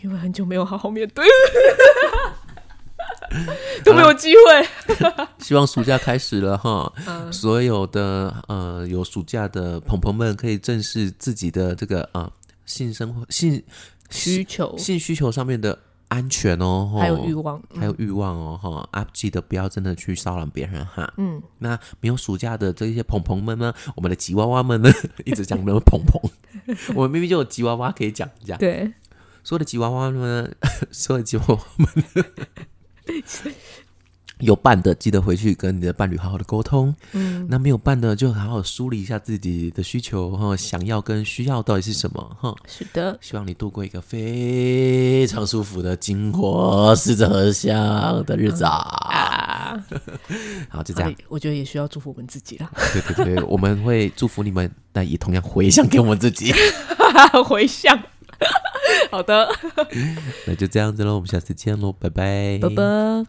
因为很久没有好好面对，都没有机会。希望暑假开始了哈，嗯。所有的呃有暑假的朋朋们可以正视自己的这个呃性生活、性需求。性需求上面的安全哦，吼。还有欲望，还有欲望哦，哈啊，记得不要真的去骚扰别人哈。嗯，那没有暑假的这些朋朋们呢，我们的吉娃娃们呢，一直讲没有朋朋，我们明明就有吉娃娃可以讲一下。对，所有的吉娃娃们，所有的吉娃娃们，有伴的记得回去跟你的伴侣好好的沟通。嗯，那没有伴的，就好好梳理一下自己的需求哈，想要跟需要到底是什么哈。是的，希望你度过一个非常舒服的金火狮子合相的日子啊！啊，好，就这样。我觉得也需要祝福我们自己了，对对对，我们会祝福你们，但也同样回向给我们自己。回向。好的，那就这样子喽，我们下次见喽，拜拜，拜拜。